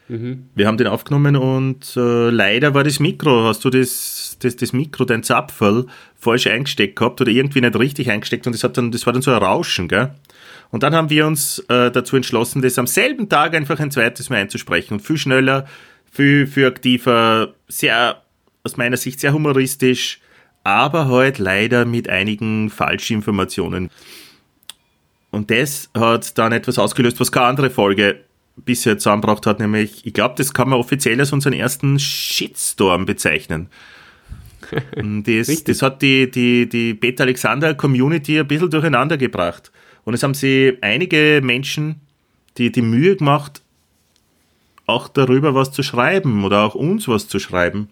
mhm. wir haben den aufgenommen und äh, leider war das Mikro, hast du das, das, das Mikro, dein Zapferl, falsch eingesteckt gehabt oder irgendwie nicht richtig eingesteckt und das, hat dann, das war dann so ein Rauschen, gell? Und dann haben wir uns äh, dazu entschlossen, das am selben Tag einfach ein zweites Mal einzusprechen und viel schneller, viel, viel aktiver, sehr, aus meiner Sicht sehr humoristisch, aber halt leider mit einigen Falschinformationen. Und das hat dann etwas ausgelöst, was keine andere Folge bisher zusammengebracht hat, nämlich, ich glaube, das kann man offiziell als unseren ersten Shitstorm bezeichnen. Das, das hat die, die, die Beta Alexander Community ein bisschen durcheinander gebracht. Und es haben sie einige Menschen die die Mühe gemacht, auch darüber was zu schreiben oder auch uns was zu schreiben.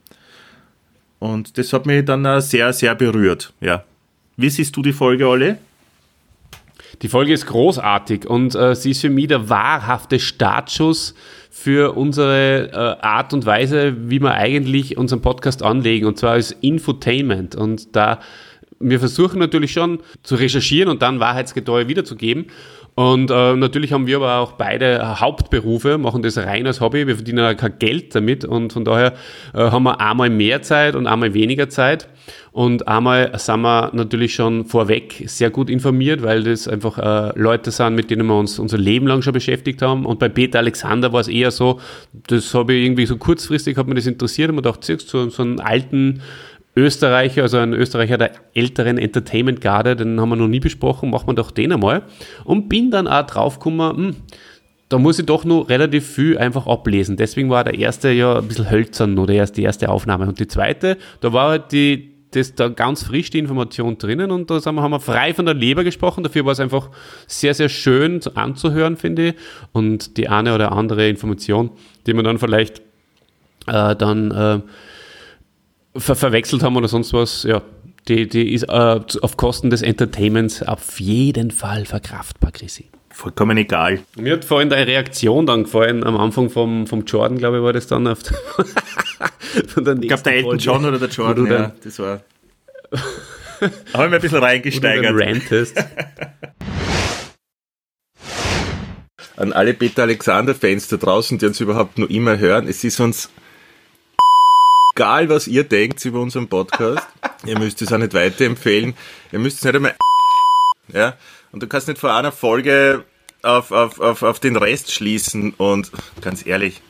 Und das hat mich dann sehr, sehr berührt. Ja. Wie siehst du die Folge, Olli?
Die Folge ist großartig und äh, sie ist für mich der wahrhafte Startschuss für unsere äh, Art und Weise, wie wir eigentlich unseren Podcast anlegen, und zwar als Infotainment. Und da wir versuchen natürlich schon zu recherchieren und dann Wahrheitsgetreue wiederzugeben. Und äh, natürlich haben wir aber auch beide Hauptberufe, machen das rein als Hobby. Wir verdienen auch kein Geld damit und von daher äh, haben wir einmal mehr Zeit und einmal weniger Zeit. Und einmal sind wir natürlich schon vorweg sehr gut informiert, weil das einfach äh, Leute sind, mit denen wir uns unser Leben lang schon beschäftigt haben. Und bei Peter Alexander war es eher so, das habe ich irgendwie so kurzfristig, hat mir das interessiert und man dachte, so, so einen alten Österreicher, also ein Österreicher der älteren Entertainment-Garde, den haben wir noch nie besprochen, machen wir doch den einmal. Und bin dann auch draufgekommen, hm, da muss ich doch nur relativ viel einfach ablesen. Deswegen war der erste ja ein bisschen hölzern, oder erst die erste Aufnahme. Und die zweite, da war halt die, das da ganz frisch die Information drinnen und da haben wir frei von der Leber gesprochen. Dafür war es einfach sehr, sehr schön anzuhören, finde ich. Und die eine oder andere Information, die man dann vielleicht äh, dann äh, ver verwechselt haben oder sonst was, ja, die, die ist äh, auf Kosten des Entertainments auf jeden Fall verkraftbar, Chrissy.
Vollkommen egal.
Mir hat vorhin deine Reaktion dann gefallen, am Anfang vom, vom Jordan, glaube ich, war das dann. Auf
von der ich glaube, der Elton John oder der Jordan, ja, das war. habe ich mir ein bisschen reingesteigert. rantest. An alle Peter Alexander-Fans da draußen, die uns überhaupt nur immer hören, es ist uns egal, was ihr denkt über unseren Podcast. ihr müsst es auch nicht weiterempfehlen. Ihr müsst es nicht einmal ja. Und du kannst nicht vor einer Folge auf, auf, auf, auf den Rest schließen. Und ganz ehrlich,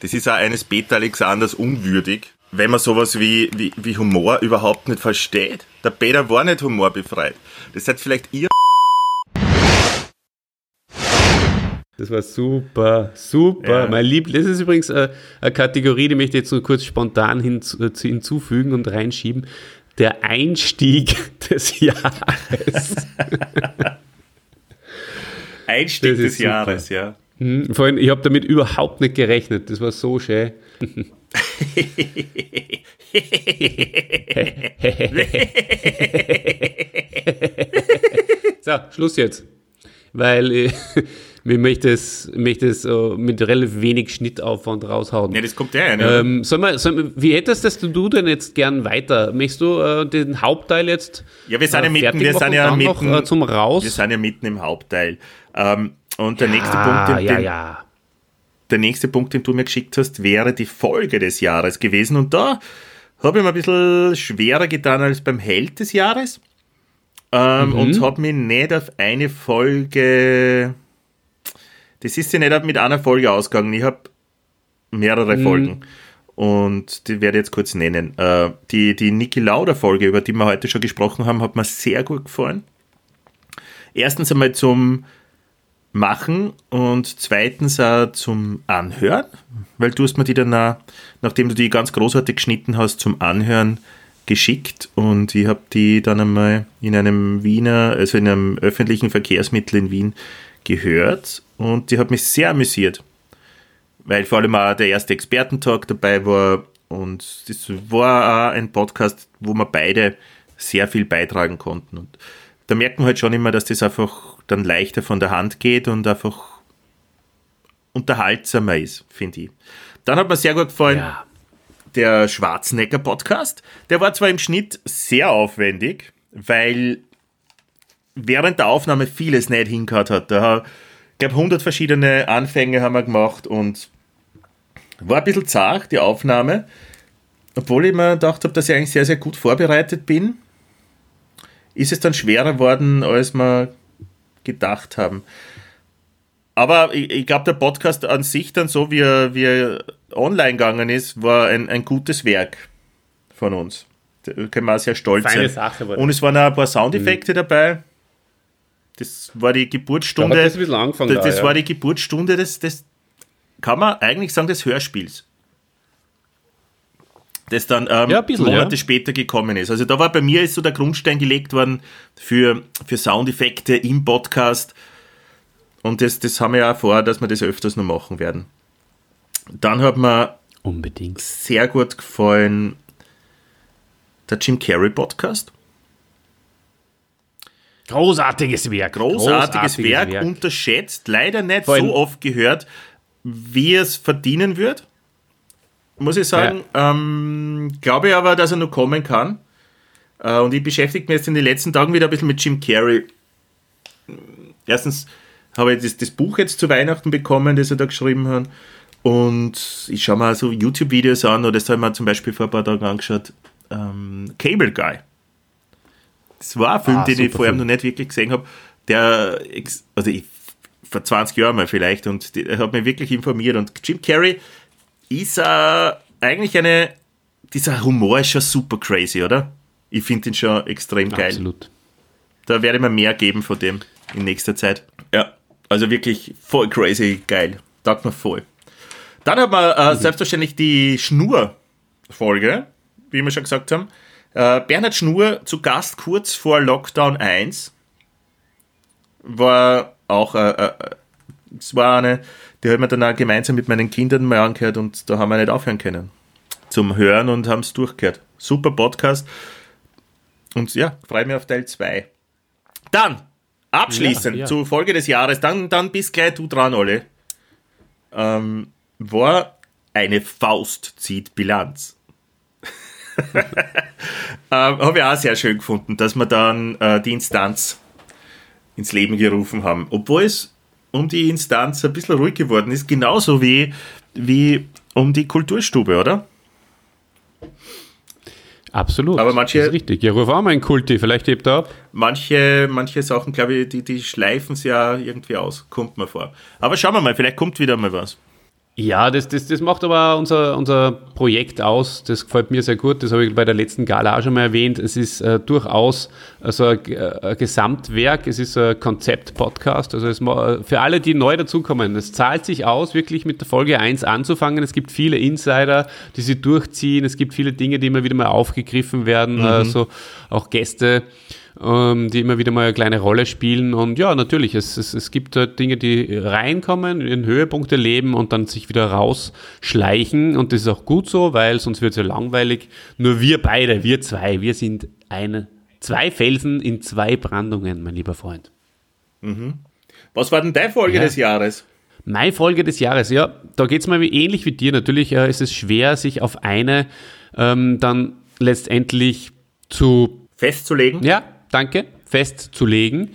das ist auch eines Peter Alexanders unwürdig, wenn man sowas wie, wie, wie Humor überhaupt nicht versteht. Der Peter war nicht humorbefreit. Das seid vielleicht ihr
Das war super, super. Ja. Mein Lieb, das ist übrigens eine, eine, Kategorie, die möchte ich jetzt nur kurz spontan hinzu, äh, hinzufügen und reinschieben. Der Einstieg des Jahres.
Einstieg des super. Jahres, ja.
Hm, vor allem, ich habe damit überhaupt nicht gerechnet. Das war so schön. so, Schluss jetzt. Weil ich möchte es, möchte es uh, mit relativ wenig Schnittaufwand raushauen.
Ja, das kommt ja.
Ne? Ähm, soll man, soll man, wie hättest das du denn jetzt gern weiter? Möchtest du uh, den Hauptteil jetzt?
Ja, wir sind ja äh, mitten, wir sind ja mitten,
noch, uh, zum Raus.
Wir sind ja mitten im Hauptteil. Ähm, und der ja, nächste Punkt, den, ja, ja. der nächste Punkt, den du mir geschickt hast, wäre die Folge des Jahres gewesen. Und da habe ich mir ein bisschen schwerer getan als beim Held des Jahres. Ähm, mhm. Und habe mich nicht auf eine Folge das ist ja nicht mit einer Folge ausgegangen. Ich habe mehrere mhm. Folgen. Und die werde ich jetzt kurz nennen. Äh, die, die Niki Lauda Folge, über die wir heute schon gesprochen haben, hat mir sehr gut gefallen. Erstens einmal zum Machen und zweitens auch zum Anhören, weil du hast mir die dann, auch, nachdem du die ganz großartig geschnitten hast, zum Anhören geschickt und ich habe die dann einmal in einem Wiener, also in einem öffentlichen Verkehrsmittel in Wien gehört und die hat mich sehr amüsiert, weil vor allem auch der erste Expertentalk dabei war und das war auch ein Podcast, wo wir beide sehr viel beitragen konnten und da merkt man halt schon immer, dass das einfach dann leichter von der Hand geht und einfach unterhaltsamer ist, finde ich. Dann hat mir sehr gut gefallen
Ja.
der Schwarzenegger Podcast. Der war zwar im Schnitt sehr aufwendig, weil während der Aufnahme vieles nicht hingehört hat. Da, ich glaube, 100 verschiedene Anfänge haben wir gemacht und war ein bisschen zart, die Aufnahme. Obwohl ich mir gedacht habe, dass ich eigentlich sehr, sehr gut vorbereitet bin, ist es dann schwerer worden, als wir gedacht haben. Aber ich, ich glaube, der Podcast an sich dann so, wie er, wie er online gegangen ist, war ein, ein gutes Werk von uns. Da können wir auch sehr stolz
Feine
sein.
Sache.
Und es waren auch ein paar Soundeffekte dabei. Das war die
Da
Geburtsstunde.
hat das
das
da, ja.
war die Geburtsstunde des, des, kann man eigentlich sagen, des Hörspiels. Das dann ähm,
Ja, bisschen,
Monate
ja.
später gekommen ist. Also da war bei mir ist so der Grundstein gelegt worden für, für Soundeffekte im Podcast. Und das, das haben wir ja vor, dass wir das öfters noch machen werden. Dann hat mir
Unbedingt.
sehr gut gefallen der Jim Carrey Podcast.
Großartiges Werk.
Großartiges, Werk, unterschätzt, leider nicht so oft gehört, wie es verdienen wird. Muss ich sagen. Ähm, glaube ich aber, dass er noch kommen kann. Äh, und ich beschäftige mich jetzt in den letzten Tagen wieder ein bisschen mit Jim Carrey. Erstens habe ich das, das Buch jetzt zu Weihnachten bekommen, das er da geschrieben hat. Und ich schaue mir so YouTube-Videos an, oder das habe ich mir zum Beispiel vor ein paar Tagen angeschaut. Ähm, Cable Guy. Das war ein Film,
Ah,
den ich vorher
Film.
noch nicht wirklich gesehen habe. Der, also ich, vor 20 Jahren mal vielleicht, und die- er hat mich wirklich informiert. Und Jim Carrey ist äh, eigentlich eine, dieser Humor ist schon super crazy, oder? Ich finde ihn schon extrem geil.
Absolut.
Da werde ich mir mehr geben von dem in nächster Zeit. Ja, also wirklich voll crazy geil. Taugt mir voll. Dann hat man äh, selbstverständlich die Schnur-Folge, wie wir schon gesagt haben. Äh, Bernhard Schnur zu Gast kurz vor Lockdown 1 war auch, äh, äh, es war eine, die haben wir dann auch gemeinsam mit meinen Kindern mal angehört und da haben wir nicht aufhören können zum Hören und haben es durchgehört. Super Podcast. Und ja, freue mich auf Teil 2. Dann, abschließend
Ja, ja.
zur Folge des Jahres, dann, dann bist gleich du dran, Olle. Ähm, war eine Faust zieht Bilanz. Ähm, Habe ich auch sehr schön gefunden, dass wir dann äh, die Instanz ins Leben gerufen haben. Obwohl es um die Instanz ein bisschen ruhig geworden ist, genauso wie, wie um die Kulturstube, oder?
Absolut.
Aber manche-
Das ist richtig. Ja, ruf auch mal einen Kulti, vielleicht hebt er ab.
Manche, manche Sachen, glaube ich, die, die schleifen es ja irgendwie aus, kommt mir vor. Aber schauen wir mal, vielleicht kommt wieder mal was.
Ja, das, das, das macht aber unser, unser Projekt aus. Das gefällt mir sehr gut. Das habe ich bei der letzten Gala auch schon mal erwähnt. Es ist äh, durchaus also ein, äh, ein Gesamtwerk. Es ist ein Konzept-Podcast. Also es, für alle, die neu dazukommen, es zahlt sich aus, wirklich mit der Folge 1 anzufangen. Es gibt viele Insider, die sie durchziehen. Es gibt viele Dinge, die immer wieder mal aufgegriffen werden. Also auch Gäste ähm, die immer wieder mal eine kleine Rolle spielen. Und ja, natürlich, es, es, es gibt halt Dinge, die reinkommen, in Höhepunkte leben und dann sich wieder rausschleichen. Und das ist auch gut so, weil sonst wird es ja langweilig. Nur wir beide, wir zwei, wir sind eine, zwei Felsen in zwei Brandungen, mein lieber Freund.
Was war denn deine Folge
Ja.
des Jahres?
Meine Folge des Jahres, ja, da geht es mir wie- ähnlich wie dir. Natürlich äh, ist es schwer, sich auf eine ähm, dann letztendlich zu
Festzulegen?
Ja, danke. Festzulegen.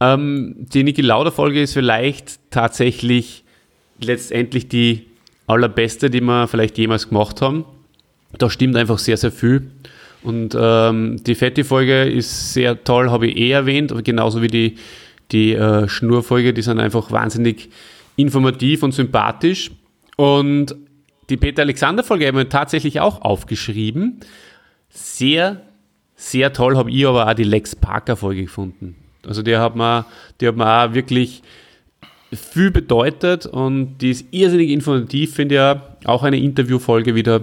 Ähm, die Niki Lauda Folge ist vielleicht tatsächlich letztendlich die allerbeste, die wir vielleicht jemals gemacht haben. Da stimmt einfach sehr, sehr viel. Und ähm, die Fetti-Folge ist sehr toll, habe ich eh erwähnt, genauso wie die, die äh, Schnurfolge, die sind einfach wahnsinnig informativ und sympathisch. Und die Peter-Alexander-Folge haben wir tatsächlich auch aufgeschrieben. Sehr, sehr toll habe ich aber auch die Lex Parker-Folge gefunden. Also die hat mir, die hat mir auch wirklich viel bedeutet und die ist irrsinnig informativ, finde ich ja. Auch eine Interviewfolge wieder.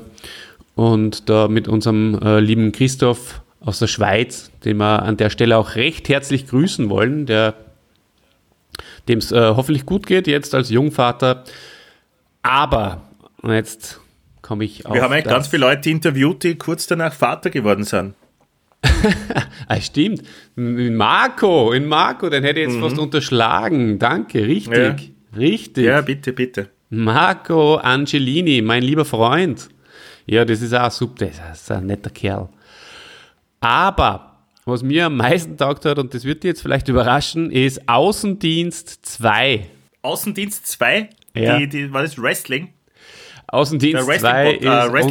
und da mit unserem äh, lieben Christoph aus der Schweiz, den wir an der Stelle auch recht herzlich grüßen wollen, der dem es äh, hoffentlich gut geht jetzt als Jungvater. Aber, und jetzt komme ich auf
Wir haben eigentlich ganz viele Leute interviewt, die kurz danach Vater geworden sind.
Ah, stimmt. In Marco, in Marco, den hätte ich jetzt fast unterschlagen. Danke, richtig.
Ja.
Richtig.
Ja, bitte, bitte.
Marco Angelini, mein lieber Freund. Ja, das ist auch super, das ist ein netter Kerl. Aber, was mir am meisten taugt hat, und das wird dich jetzt vielleicht überraschen, ist Außendienst 2.
Außendienst 2,
Ja.
die, die, war das Wrestling?
Außendienst
Der Wrestling-
2
äh,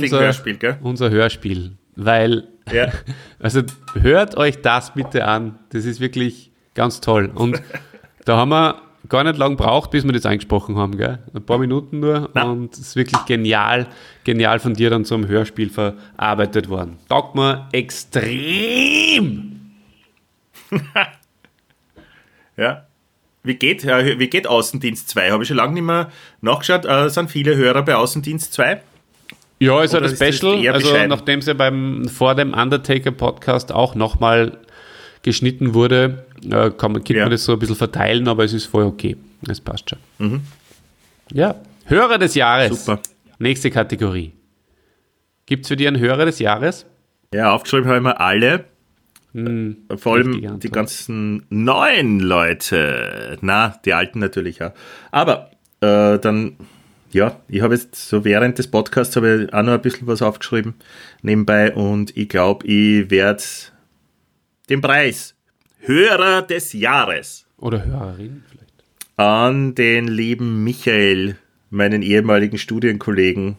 ist
gell?
unser, unser Hörspiel. Weil,
Ja.
also hört euch das bitte an. Das ist wirklich ganz toll. Und da haben wir gar nicht lang gebraucht, bis wir das eingesprochen haben. Gell? Ein paar Minuten nur.
Na.
Und es ist wirklich genial, genial von dir dann zum Hörspiel verarbeitet worden. Taugt mir extrem.
Ja. Wie geht, wie geht Außendienst 2? Habe ich schon lange nicht mehr nachgeschaut. Äh, sind viele Hörer bei Außendienst 2?
Ja, ist ja das
ist das
Special. also nachdem es ja beim vor dem Undertaker Podcast auch nochmal geschnitten wurde, äh, kann man, kann
Ja.
man das so ein bisschen verteilen, aber es ist voll okay. Es passt schon.
Mhm.
Ja. Hörer des Jahres.
Super.
Nächste Kategorie. Gibt es für dich einen Hörer des Jahres?
Ja, aufgeschrieben habe ich mir alle. Vor allem die ganzen neuen Leute. Na, die alten natürlich auch. Aber äh, dann, ja, ich habe jetzt so während des Podcasts habe ich auch noch ein bisschen was aufgeschrieben nebenbei und ich glaube, ich werde den Preis Hörer des Jahres
Oder Hörerin vielleicht?
an den lieben Michael, meinen ehemaligen Studienkollegen,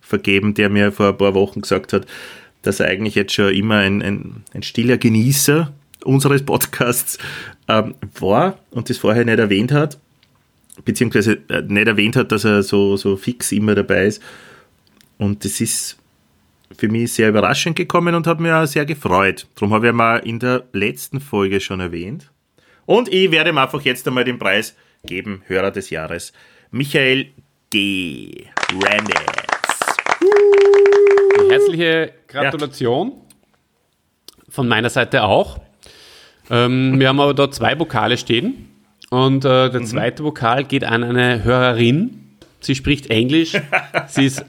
vergeben, der mir vor ein paar Wochen gesagt hat, dass er eigentlich jetzt schon immer ein, ein, ein stiller Genießer unseres Podcasts ähm, war und das vorher nicht erwähnt hat, beziehungsweise äh, nicht erwähnt hat, dass er so, so fix immer dabei ist. Und das ist für mich sehr überraschend gekommen und hat mir auch sehr gefreut. Darum habe ich mal in der letzten Folge schon erwähnt. Und ich werde ihm einfach jetzt einmal den Preis geben, Hörer des Jahres. Michael G. Randitz.
Herzliche Gratulation. Von meiner Seite auch. Ähm, wir haben aber dort zwei Vokale stehen. Und äh, der zweite Vokal geht an eine Hörerin. Sie spricht Englisch. sie ist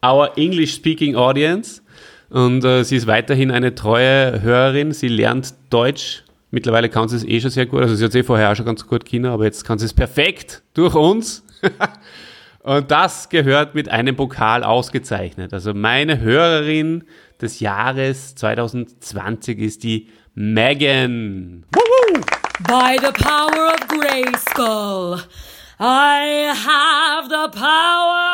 our English-speaking audience. Und äh, sie ist weiterhin eine treue Hörerin. Sie lernt Deutsch. Mittlerweile kann sie es eh schon sehr gut. Also sie hat es eh vorher auch schon ganz gut China, aber jetzt kann sie es perfekt durch uns. Und das gehört mit einem Pokal ausgezeichnet. Also meine Hörerin des Jahres 2020 ist die Megan.
By the power of Grayskull, I have the power.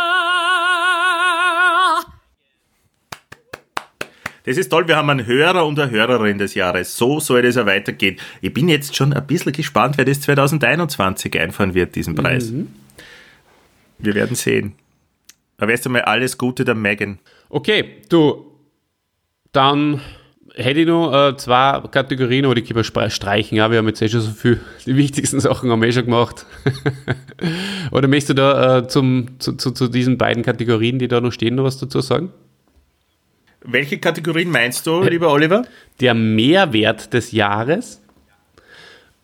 Das ist toll, wir haben einen Hörer und eine Hörerin des Jahres. So soll das ja weitergehen. Ich bin jetzt schon ein bisschen gespannt, wer das 2021 einfahren wird, diesen Preis. Wir werden sehen. Aber erst einmal alles Gute der Megan.
Okay, du, dann hätte ich noch äh, zwei Kategorien, aber die spre- streichen. Ja, wir haben jetzt eh schon so viel, die wichtigsten Sachen haben wir eh schon gemacht. Oder möchtest du da äh, zum, zu, zu, zu diesen beiden Kategorien, die da noch stehen, noch was dazu sagen?
Welche Kategorien meinst du, lieber Oliver?
der Mehrwert des Jahres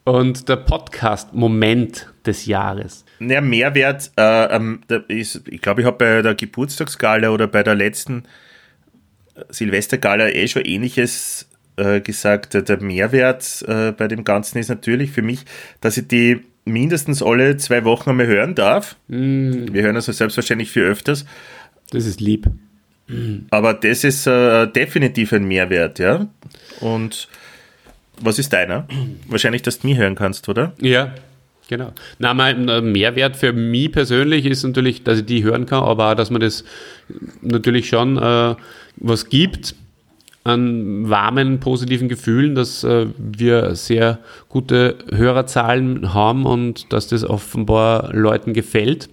und der Podcast-Moment des Jahres.
Ja, Mehrwert, äh, ähm, ist, ich glaube, ich habe bei der Geburtstagsgala oder bei der letzten Silvestergala eh schon ähnliches äh, gesagt. Der- Mehrwert äh, bei dem Ganzen ist natürlich für mich, dass ich die mindestens alle zwei Wochen einmal hören darf. Wir hören also selbstverständlich viel öfters,
Das ist lieb.
aber das ist äh, definitiv ein Mehrwert, ja. Und was ist deiner? Wahrscheinlich, dass du mich hören kannst, oder?
Ja, genau. Na, mein äh, Mehrwert für mich persönlich ist natürlich, dass ich die hören kann, aber auch, dass man das natürlich schon äh, was gibt an warmen, positiven Gefühlen, dass äh, wir sehr gute Hörerzahlen haben und dass das offenbar Leuten gefällt,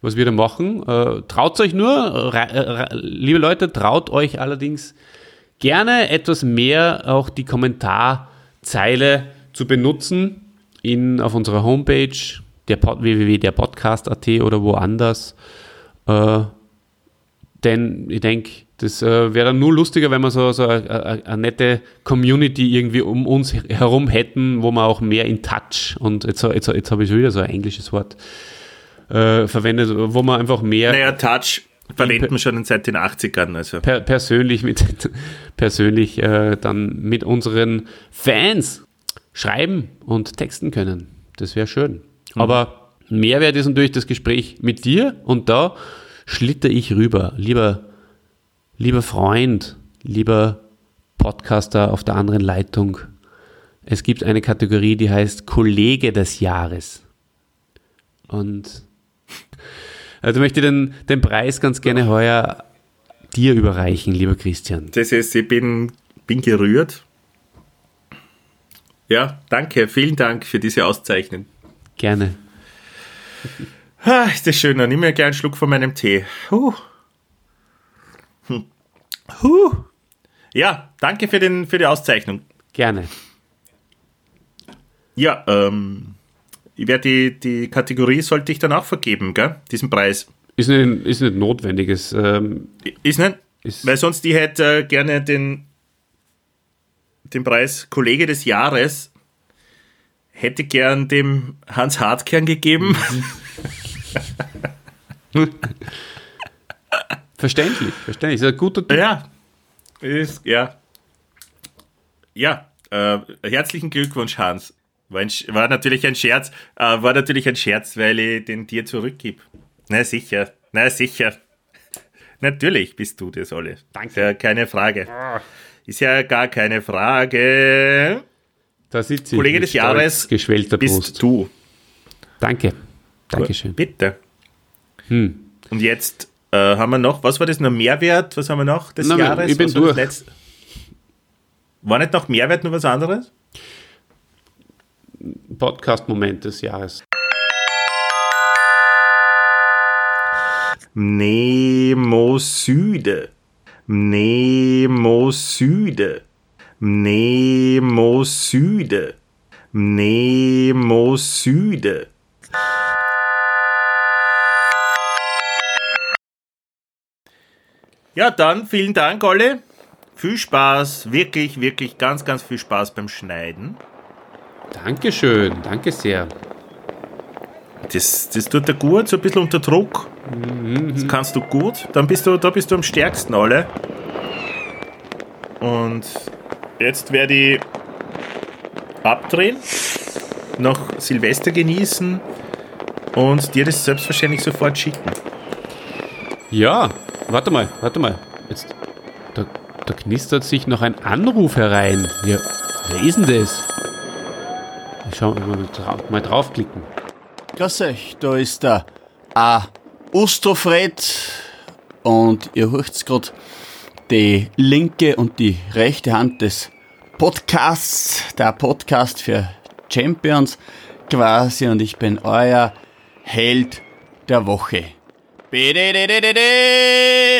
was wir da machen. Äh, traut euch nur, äh, liebe Leute, traut euch allerdings gerne etwas mehr auch die Kommentarzeile zu benutzen in, auf unserer Homepage der Pod, www.derpodcast.at oder woanders. Äh, denn ich denke, Das äh, wäre dann nur lustiger, wenn wir so, so eine nette Community irgendwie um uns herum hätten, wo wir auch mehr in Touch und jetzt, jetzt, jetzt habe ich schon wieder so ein englisches Wort äh, verwendet, wo man einfach mehr.
Naja, Touch verwenden wir schon seit den 80ern. Also.
Per persönlich mit, persönlich äh, dann mit unseren Fans schreiben und texten können. Das wäre schön. Mhm. Aber Mehrwert ist natürlich das Gespräch mit dir und da schlitter ich rüber. Lieber, lieber Freund, lieber Podcaster auf der anderen Leitung. Es gibt eine Kategorie, die heißt Kollege des Jahres. Und also möchte ich den, den Preis ganz gerne heuer dir überreichen, lieber Christian.
Das ist, ich bin, bin gerührt. Ja, danke, vielen Dank für diese Auszeichnung.
Gerne.
Ah, ist das schön, dann nimm mir gleich einen Schluck von meinem Tee. Huh. Hm. Huh. Ja, danke für, den, für die Auszeichnung.
Gerne.
Ja, ähm, ich werde die, die Kategorie sollte ich dann auch vergeben, gell? Diesen Preis.
Ist nicht, ist nicht notwendiges. Ähm,
ist nicht? Ist Weil sonst ich hätte äh, gerne den, den Preis Kollege des Jahres hätte gern dem Hans Hartkern gegeben.
verständlich, verständlich. Ist ein guter Typ.
Ja, ist, ja. Ja, äh, herzlichen Glückwunsch, Hans. War, ein, war, natürlich ein Scherz, äh, war natürlich ein Scherz, weil ich den dir zurückgib. Na sicher, na sicher. Natürlich bist du das, alle. Danke. Ja keine Frage. Ist ja gar keine Frage.
Da sitzt sie.
Kollege des Jahres
geschwellter
bist
Brust.
du.
Danke. Dankeschön.
Bitte. Hm. Und jetzt äh, haben wir noch, was war das noch? Mehrwert? Was haben wir noch des
Nein,
Jahres?
Ich bin
was
durch.
War, war nicht noch Mehrwert nur was anderes?
Podcast-Moment des Jahres.
Mnemosyde. Mnemosyde. Mnemosyde. Mnemosyde. Ja, dann vielen Dank, alle. Viel Spaß, wirklich, wirklich ganz, ganz viel Spaß beim Schneiden.
Dankeschön, danke sehr.
Das, das tut dir gut, so ein bisschen unter Druck. Das kannst du gut. Dann bist du, da bist du am stärksten, alle. Und Jetzt werde ich abdrehen, noch Silvester genießen und dir das selbstverständlich sofort schicken.
Ja, warte mal, warte mal. Jetzt, da, da knistert sich noch ein Anruf herein. Ja, wer ist denn das? Ich schau mal, mal draufklicken.
Grüß euch, da ist der A. Ustrofred und ihr hört gerade die linke und die rechte Hand des Podcasts, der Podcast für Champions quasi und ich bin euer Held der Woche.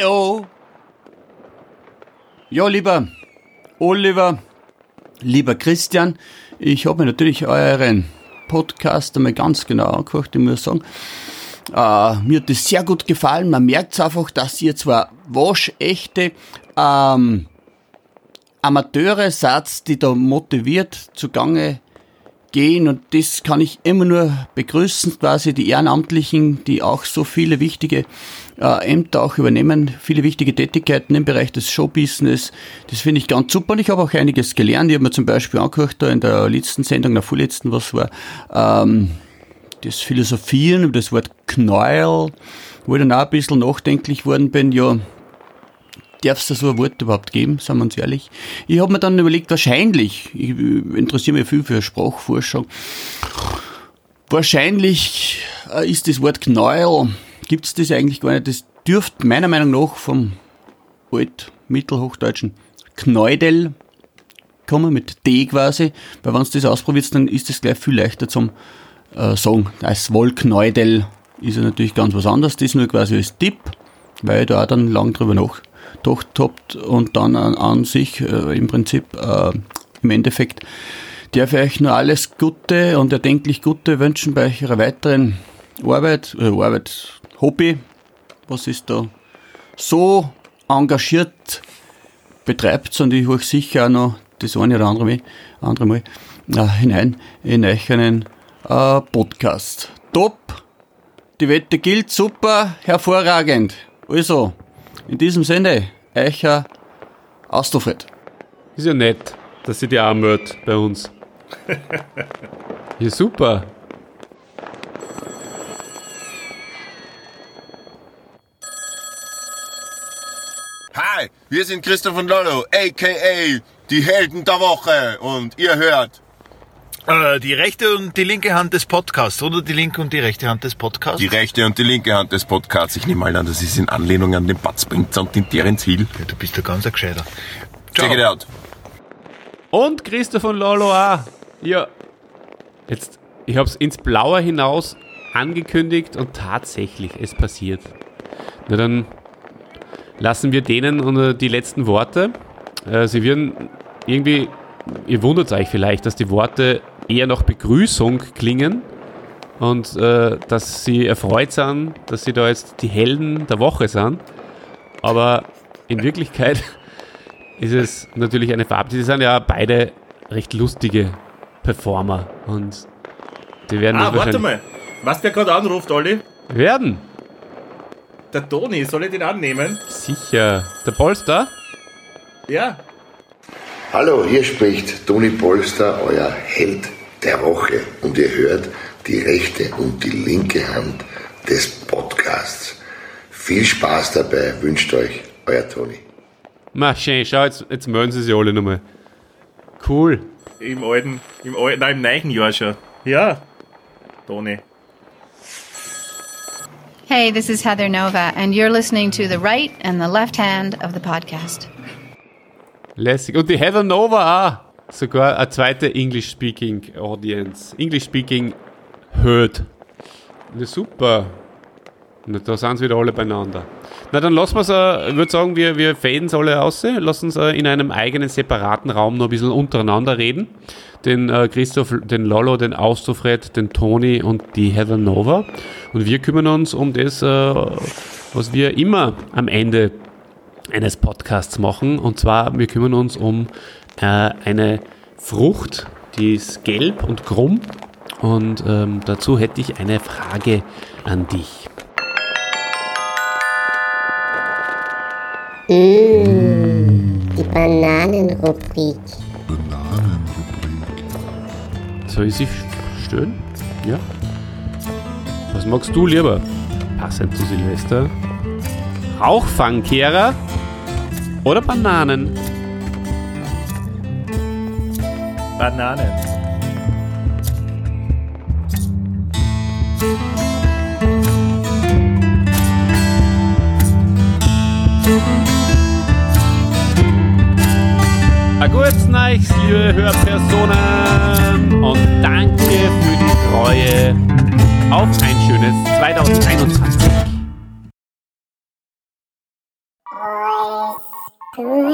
Oh. Ja, lieber Oliver, lieber Christian, ich habe mir natürlich euren Podcast einmal ganz genau angehört, ich muss sagen. Äh, mir hat das sehr gut gefallen. Man merkt einfach, dass ihr zwar waschechte ähm, Amateure seid, die da motiviert zugange gehen und das kann ich immer nur begrüßen, quasi die Ehrenamtlichen, die auch so viele wichtige äh, Ämter auch übernehmen, viele wichtige Tätigkeiten im Bereich des Showbusiness. Das finde ich ganz super und ich habe auch einiges gelernt. Ich habe mir zum Beispiel angehört da in der letzten Sendung, der vorletzten, was war, ähm, das Philosophieren über das Wort Knäuel, wo ich dann auch ein bisschen nachdenklich worden bin, ja, darf es da so ein Wort überhaupt geben, sagen wir uns ehrlich. Ich habe mir dann überlegt, wahrscheinlich, ich interessiere mich viel für Sprachforschung, wahrscheinlich äh, ist das Wort Knäuel, gibt es das eigentlich gar nicht, das dürfte meiner Meinung nach vom alt-mittelhochdeutschen Knäudel kommen, mit D quasi, weil wenn du das ausprobierst, dann ist das gleich viel leichter zum äh, sagen. Als Wollknäudel ist ja natürlich ganz was anderes, das nur quasi als Tipp, weil ich da auch dann lang drüber nach gedacht habt und dann an, an sich äh, im Prinzip äh, im Endeffekt darf ich euch nur alles Gute und erdenklich Gute wünschen bei eurer weiteren Arbeit, äh, Arbeit, Hobby. Was ist da so engagiert betreibt und ich höre sicher auch noch das eine oder andere andere Mal äh, hinein in euren äh, Podcast. Top! Die Wette gilt, super, hervorragend. Also, in diesem Sinne, euer Astrofred.
Ist ja nett, dass sie die auch meldet bei uns. ja, super.
Hi, wir sind Christoph und Lolo, aka die Helden der Woche und ihr hört
die rechte und die linke Hand des Podcasts oder die linke und die rechte Hand des Podcasts?
die rechte und die linke Hand des Podcasts. Ich nehme mal an, das ist in Anlehnung an den Bud Spencer und den Terence Hill.
Ja, du bist ja ganz ein Gescheiter.
Check it out.
Und Christoph und Lolo auch. Ja. Jetzt, ich hab's ins Blaue hinaus angekündigt und tatsächlich, es passiert. Na dann lassen wir denen die letzten Worte. Äh, sie werden irgendwie, ihr wundert euch vielleicht, dass die Worte eher nach Begrüßung klingen und äh, dass sie erfreut sind, dass sie da jetzt die Helden der Woche sind. Aber in Wirklichkeit ist es natürlich eine Farbe. Sie sind ja beide recht lustige Performer und die werden
Ah, warte mal. Was der gerade anruft, Olli?
werden.
Der Toni, soll ich den annehmen?
Sicher. Der Polster?
Ja.
Hallo, hier spricht Toni Polster, euer Held der Woche. Und ihr hört die rechte und die linke Hand des Podcasts. Viel Spaß dabei wünscht euch euer Toni.
Mach schön, schau, jetzt, jetzt melden sie sich alle nochmal. Cool.
Im alten, im alten, nein, im neuen Jahr schon. Ja. Toni.
Hey, this is Heather Nova, and you're listening to the right and the left hand of the podcast.
Lässig. Und die Heather Nova auch. Sogar eine zweite English-Speaking Audience. English-Speaking Herd. Na super. Na, da sind sie wieder alle beieinander. Na, dann lassen wir es, äh, ich würde sagen, wir, wir faden es alle aus. Lassen äh, in einem eigenen separaten Raum noch ein bisschen untereinander reden. Den äh, Christoph, den Lolo, den Austofred, den Toni und die Heather Nova. Und wir kümmern uns um das, äh, was wir immer am Ende eines Podcasts machen. Und zwar, wir kümmern uns um äh, eine Frucht, die ist gelb und krumm. Und ähm, dazu hätte ich eine Frage an dich.
Mmh, die Bananenrubrik.
Soll ich sie stören? Ja. Was magst du lieber? Passend zu Silvester. Rauchfangkehrer oder Bananen?
Bananen.
Ein gutes Neues, liebe Hörpersonen und danke für die Treue. Auf ein schönes 2021.
Today